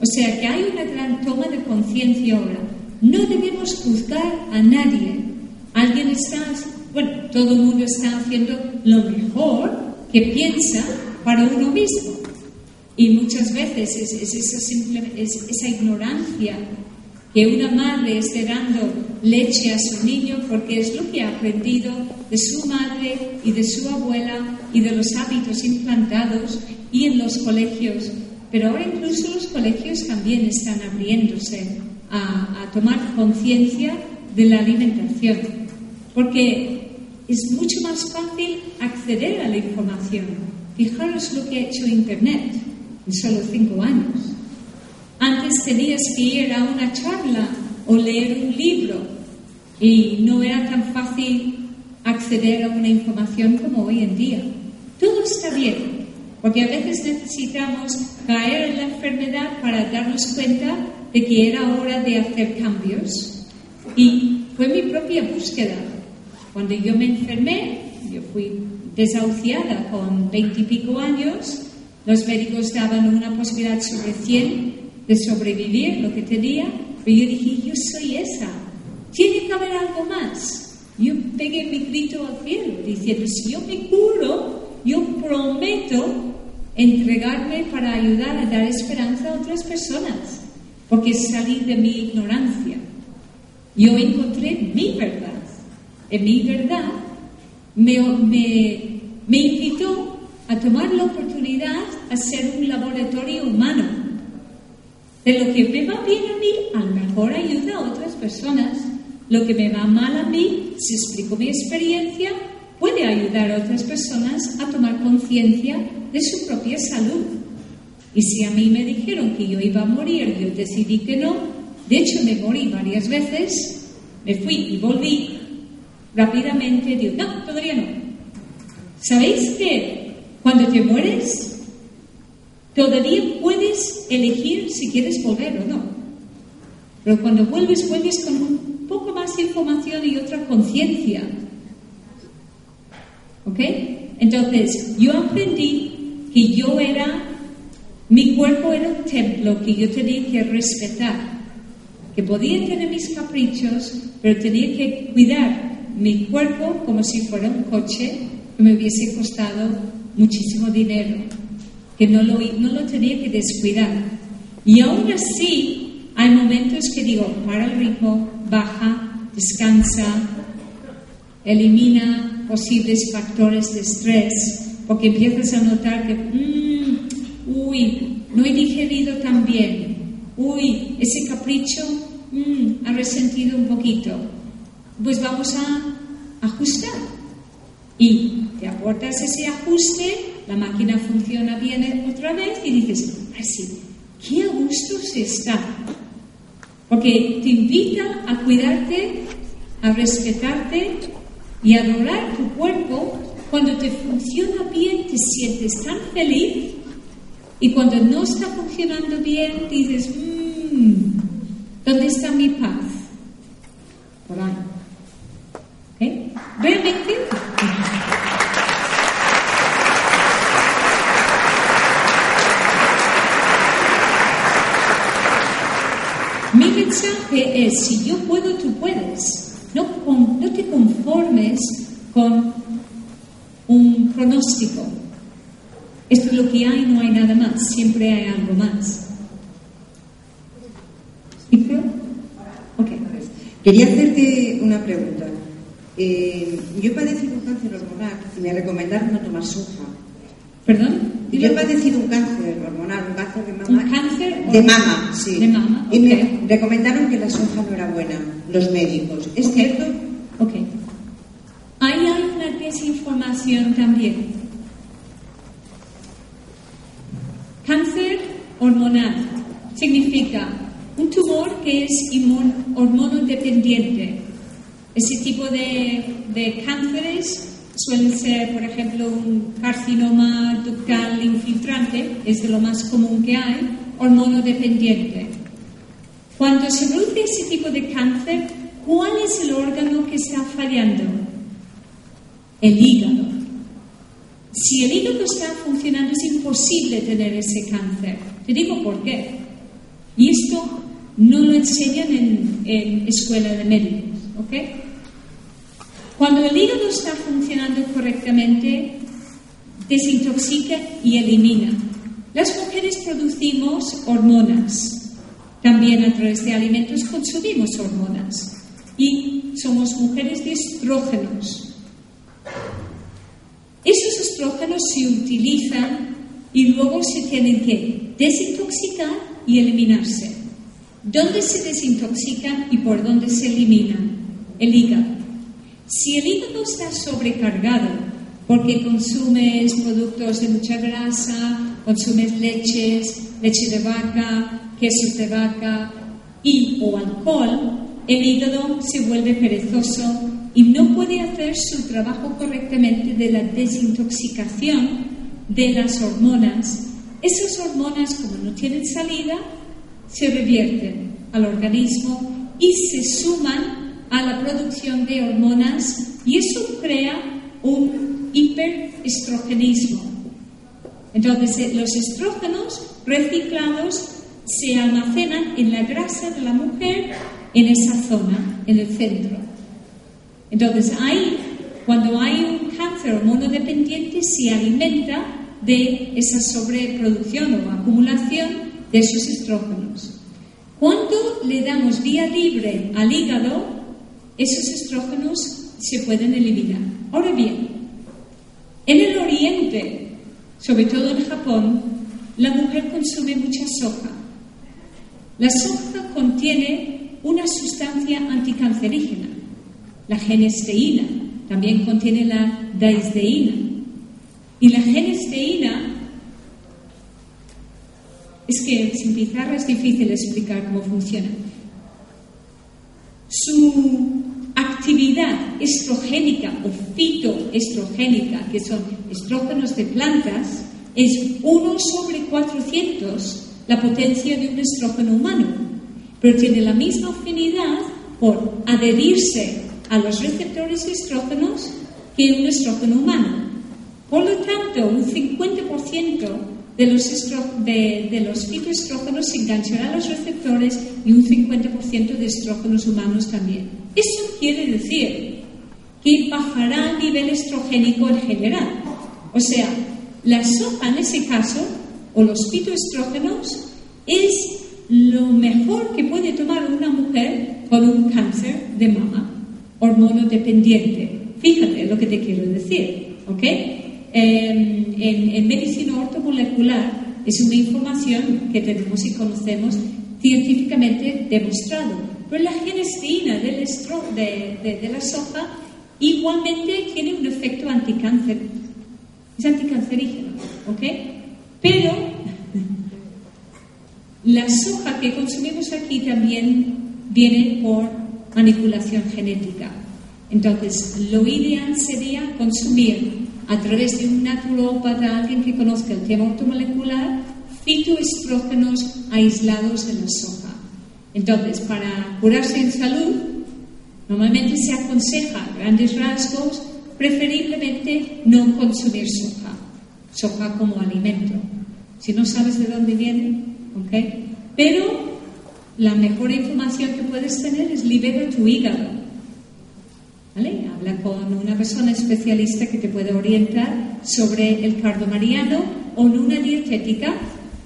Speaker 1: O sea que hay una gran toma de conciencia ahora. No debemos juzgar a nadie. Alguien está, bueno, todo el mundo está haciendo lo mejor que piensa para uno mismo. Y muchas veces es, es esa, esa ignorancia que una madre esté dando leche a su niño porque es lo que ha aprendido de su madre y de su abuela y de los hábitos implantados y en los colegios. Pero ahora incluso los colegios también están abriéndose a, a tomar conciencia de la alimentación, porque es mucho más fácil acceder a la información. Fijaros lo que ha hecho Internet en solo cinco años. Antes tenías que ir a una charla o leer un libro y no era tan fácil acceder a una información como hoy en día. Todo está bien, porque a veces necesitamos caer en la enfermedad para darnos cuenta de que era hora de hacer cambios. Y fue mi propia búsqueda. Cuando yo me enfermé, yo fui desahuciada con veintipico años, los médicos daban una posibilidad sobre 100 de sobrevivir lo que tenía, pero yo dije, yo soy esa, tiene que haber algo más. Yo pegué mi grito al cielo diciendo, si yo me curo, yo prometo entregarme para ayudar a dar esperanza a otras personas, porque salí de mi ignorancia. Yo encontré mi verdad. En mi verdad me, me, me invitó a tomar la oportunidad a ser un laboratorio humano de lo que me va bien a mí, a lo mejor ayuda a otras personas. Lo que me va mal a mí, si explico mi experiencia, puede ayudar a otras personas a tomar conciencia de su propia salud. Y si a mí me dijeron que yo iba a morir, yo decidí que no. De hecho, me morí varias veces, me fui y volví rápidamente. Digo, no, todavía no. ¿Sabéis que cuando te mueres, Todavía puedes elegir si quieres volver o no. Pero cuando vuelves, vuelves con un poco más de información y otra conciencia. ¿Ok? Entonces, yo aprendí que yo era, mi cuerpo era un templo que yo tenía que respetar. Que podía tener mis caprichos, pero tenía que cuidar mi cuerpo como si fuera un coche que me hubiese costado muchísimo dinero que no lo, no lo tenía que descuidar. Y aún así, hay momentos que digo, para el ritmo, baja, descansa, elimina posibles factores de estrés, porque empiezas a notar que, mm, uy, no he digerido tan bien, uy, ese capricho mm, ha resentido un poquito. Pues vamos a ajustar. Y te aportas ese ajuste la máquina funciona bien otra vez y dices, ay sí, qué a gusto se está. Porque te invita a cuidarte, a respetarte y adorar tu cuerpo. Cuando te funciona bien te sientes tan feliz y cuando no está funcionando bien dices, mmm, ¿dónde está mi paz? Por ahí. ¿Eh? Realmente mensaje es, si yo puedo, tú puedes. No, no te conformes con un pronóstico. Esto es lo que hay, no hay nada más. Siempre hay algo más.
Speaker 5: Okay. Quería hacerte una pregunta. Eh, yo padecí un cáncer hormonal y me recomendaron no tomar soja.
Speaker 1: ¿Perdón?
Speaker 5: Yo he padecido un cáncer hormonal, un cáncer de mama.
Speaker 1: ¿Un cáncer?
Speaker 5: De mama, sí.
Speaker 1: De mama,
Speaker 5: Y me recomendaron que la soja no era buena, los médicos. ¿Es cierto?
Speaker 1: Ok. Ahí hay una desinformación también. Cáncer hormonal significa un tumor que es hormonodependiente. Ese tipo de, de cánceres suelen ser, por ejemplo, un carcinoma ductal infiltrante, es de lo más común que hay, hormonodependiente. Cuando se produce ese tipo de cáncer, ¿cuál es el órgano que está fallando? El hígado. Si el hígado está funcionando, es imposible tener ese cáncer. Te digo por qué. Y esto no lo enseñan en, en escuela de médicos, ¿ok? Cuando el hígado está funcionando correctamente, desintoxica y elimina. Las mujeres producimos hormonas. También a través de alimentos consumimos hormonas. Y somos mujeres de estrógenos. Esos estrógenos se utilizan y luego se tienen que desintoxicar y eliminarse. ¿Dónde se desintoxican y por dónde se eliminan? El hígado. Si el hígado está sobrecargado porque consumes productos de mucha grasa, consumes leches, leche de vaca, quesos de vaca y o alcohol, el hígado se vuelve perezoso y no puede hacer su trabajo correctamente de la desintoxicación de las hormonas. Esas hormonas, como no tienen salida, se revierten al organismo y se suman a la producción de hormonas y eso crea un hiperestrogenismo. Entonces, eh, los estrógenos reciclados se almacenan en la grasa de la mujer en esa zona, en el centro. Entonces, ahí, cuando hay un cáncer hormonodependiente, se alimenta de esa sobreproducción o acumulación de esos estrógenos. Cuando le damos vía libre al hígado, esos estrógenos se pueden eliminar. Ahora bien, en el oriente, sobre todo en Japón, la mujer consume mucha soja. La soja contiene una sustancia anticancerígena, la genesteína, también contiene la daisdeína. Y la genesteína es que sin pizarra es difícil explicar cómo funciona. Su actividad estrogénica o fitoestrogénica, que son estrógenos de plantas, es 1 sobre 400 la potencia de un estrógeno humano, pero tiene la misma afinidad por adherirse a los receptores de estrógenos que un estrógeno humano. Por lo tanto, un 50% de los, fitoestrógenos se enganchará a los receptores y un 50% de estrógenos humanos también. Eso quiere decir que bajará el nivel estrogénico en general. O sea, la soja en ese caso, o los fitoestrógenos, es lo mejor que puede tomar una mujer con un cáncer de mama, hormonodependiente. Fíjate lo que te quiero decir, ¿ok? En, en- en medicina ortomolecular es una información que tenemos y conocemos científicamente demostrado. Pero la genesteína del estro- de, de- de la soja igualmente tiene un efecto anticáncer. Es anticancerígeno, ¿ok? Pero la soja que consumimos aquí también viene por manipulación genética. Entonces, lo ideal sería consumir a través de un naturópata, alguien que conozca el tema ortomolecular, fitoestrógenos aislados de la soja. Entonces, para curarse en salud, normalmente se aconseja, grandes rasgos, preferiblemente no consumir soja, soja como alimento. Si no sabes de dónde viene, ¿ok? Pero la mejor información que puedes tener es libera tu hígado. ¿Vale? Habla con una persona especialista que te puede orientar sobre el cardo mariano o en una dietética.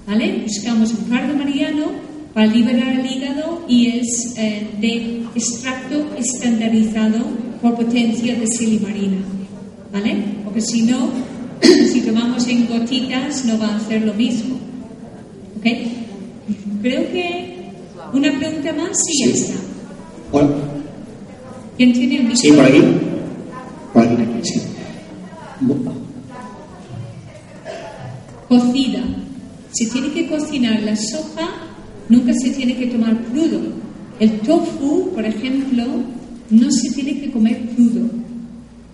Speaker 1: ¿Vale? Buscamos un cardo mariano para liberar el hígado y es eh, de extracto estandarizado por potencia de silimarina. ¿Vale? Porque si no, si tomamos en gotitas no va a hacer lo mismo. ¿Ok? Creo que una pregunta más y ya está.
Speaker 8: Hola.
Speaker 1: ¿Quién tiene el
Speaker 8: Sí, por aquí. Por aquí, sí.
Speaker 1: Cocida. Se tiene que cocinar la soja, nunca se tiene que tomar crudo. El tofu, por ejemplo, no se tiene que comer crudo.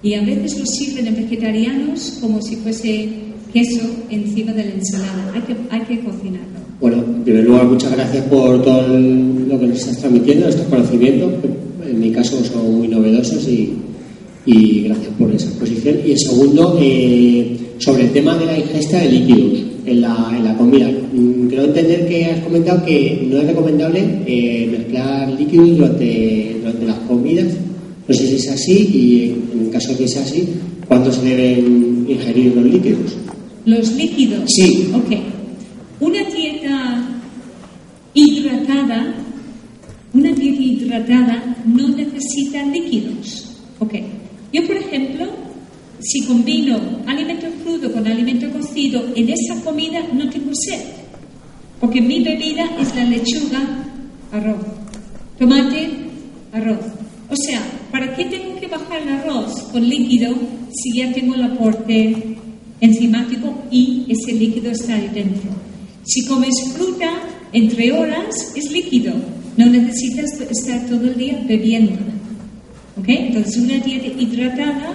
Speaker 1: Y a veces lo sirven en vegetarianos como si fuese queso encima de la ensalada. Hay que, hay que cocinarlo.
Speaker 8: Bueno, en primer lugar, muchas gracias por todo lo que nos estás transmitiendo, estos conocimientos, que en mi caso son muy novedosos y, y gracias por esa exposición. Y el segundo, eh, sobre el tema de la ingesta de líquidos en la, en la comida. Mm, Creo entender que has comentado que no es recomendable eh, mezclar líquidos durante, durante las comidas. No sé si es así y en caso de que sea así, ¿cuándo se deben ingerir los líquidos?
Speaker 1: Los líquidos.
Speaker 8: Sí.
Speaker 1: Ok. Una dieta hidratada, una dieta hidratada no necesita líquidos. Ok. Yo, por ejemplo, si combino alimento crudo con alimento cocido, en esa comida no tengo sed. Porque mi bebida es la lechuga, arroz. Tomate, arroz. O sea, ¿para qué tengo que bajar el arroz con líquido si ya tengo el aporte enzimático y ese líquido está ahí dentro? Si comes fruta, entre horas es líquido. No necesitas estar todo el día bebiendo. ¿Ok? Entonces, una dieta hidratada,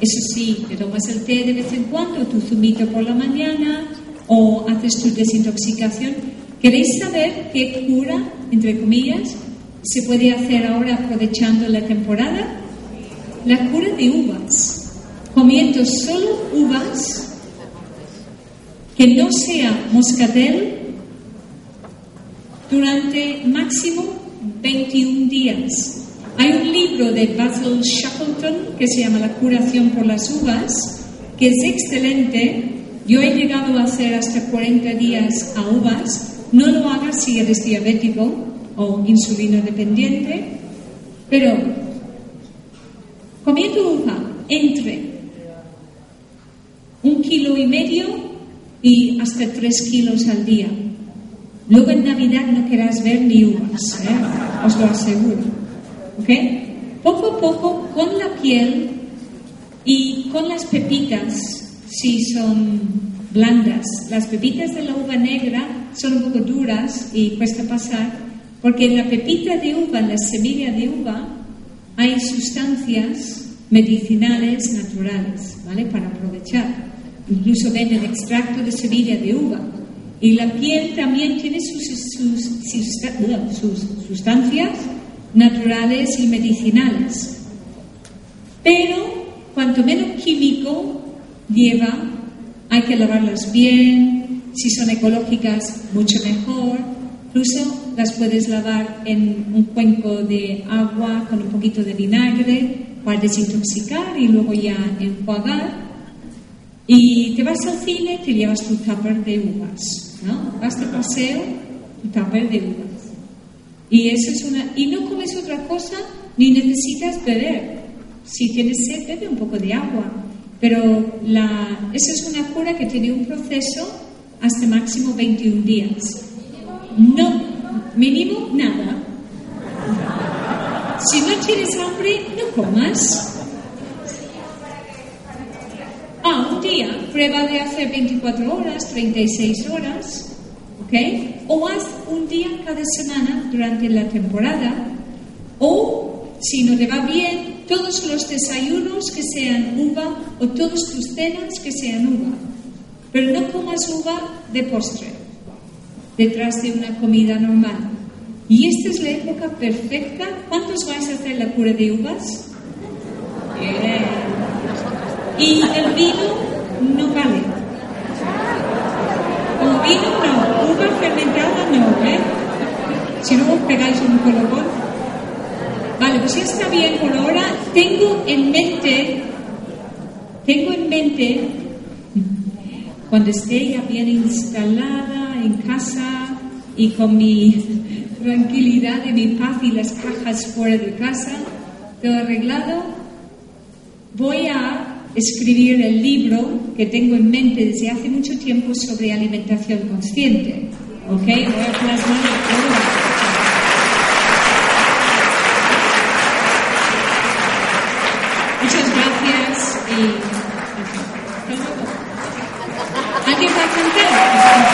Speaker 1: eso sí, te tomas el té de vez en cuando, tu zumito por la mañana, o haces tu desintoxicación. ¿Queréis saber qué cura, entre comillas, se puede hacer ahora aprovechando la temporada? La cura de uvas. Comiendo solo uvas, que no sea moscatel, durante máximo 21 días. Hay un libro de Basil Shackleton que se llama La curación por las uvas, que es excelente. Yo he llegado a hacer hasta 40 días a uvas. No lo hagas si eres diabético o insulino dependiente, pero comiendo uva entre un kilo y medio y hasta tres kilos al día. Luego en Navidad no querrás ver ni uvas, ¿eh? os lo aseguro. ¿Ok? Poco a poco, con la piel y con las pepitas, si son blandas. Las pepitas de la uva negra son un poco duras y cuesta pasar, porque en la pepita de uva, en la semilla de uva, hay sustancias medicinales naturales, ¿vale? Para aprovechar. Incluso venden extracto de semilla de uva. Y la piel también tiene sus, sus, sus, sus sustancias naturales y medicinales. Pero cuanto menos químico lleva, hay que lavarlas bien, si son ecológicas, mucho mejor. Incluso las puedes lavar en un cuenco de agua con un poquito de vinagre para desintoxicar y luego ya enjuagar. Y te vas al cine, te llevas tu tupper de uvas, ¿no? Vas de paseo, tu tupper de uvas. Y eso es una y no comes otra cosa ni necesitas beber. Si tienes sed, bebe un poco de agua. Pero esa es una cura que tiene un proceso hasta máximo 21 días. No, mínimo nada. Si no tienes hambre, no comas. Ah, un día, prueba de hacer 24 horas, 36 horas, ¿ok? O haz un día cada semana durante la temporada, o si no te va bien, todos los desayunos que sean uva o todas tus cenas que sean uva. Pero no comas uva de postre, detrás de una comida normal. Y esta es la época perfecta. ¿Cuántos vais a hacer la cura de uvas? Bien. Y el vino no vale. El vino no, uva fermentada no, ¿eh? Si no pegáis un colocón. Vale, pues ya está bien por ahora. Tengo en mente, tengo en mente, cuando esté ya bien instalada en casa y con mi tranquilidad y mi paz y las cajas fuera de casa, todo arreglado, voy a escribir el libro que tengo en mente desde hace mucho tiempo sobre alimentación consciente. ¿Ok? Voy a plasmar todo. Muchas gracias y. ¿Alguien va a cantar?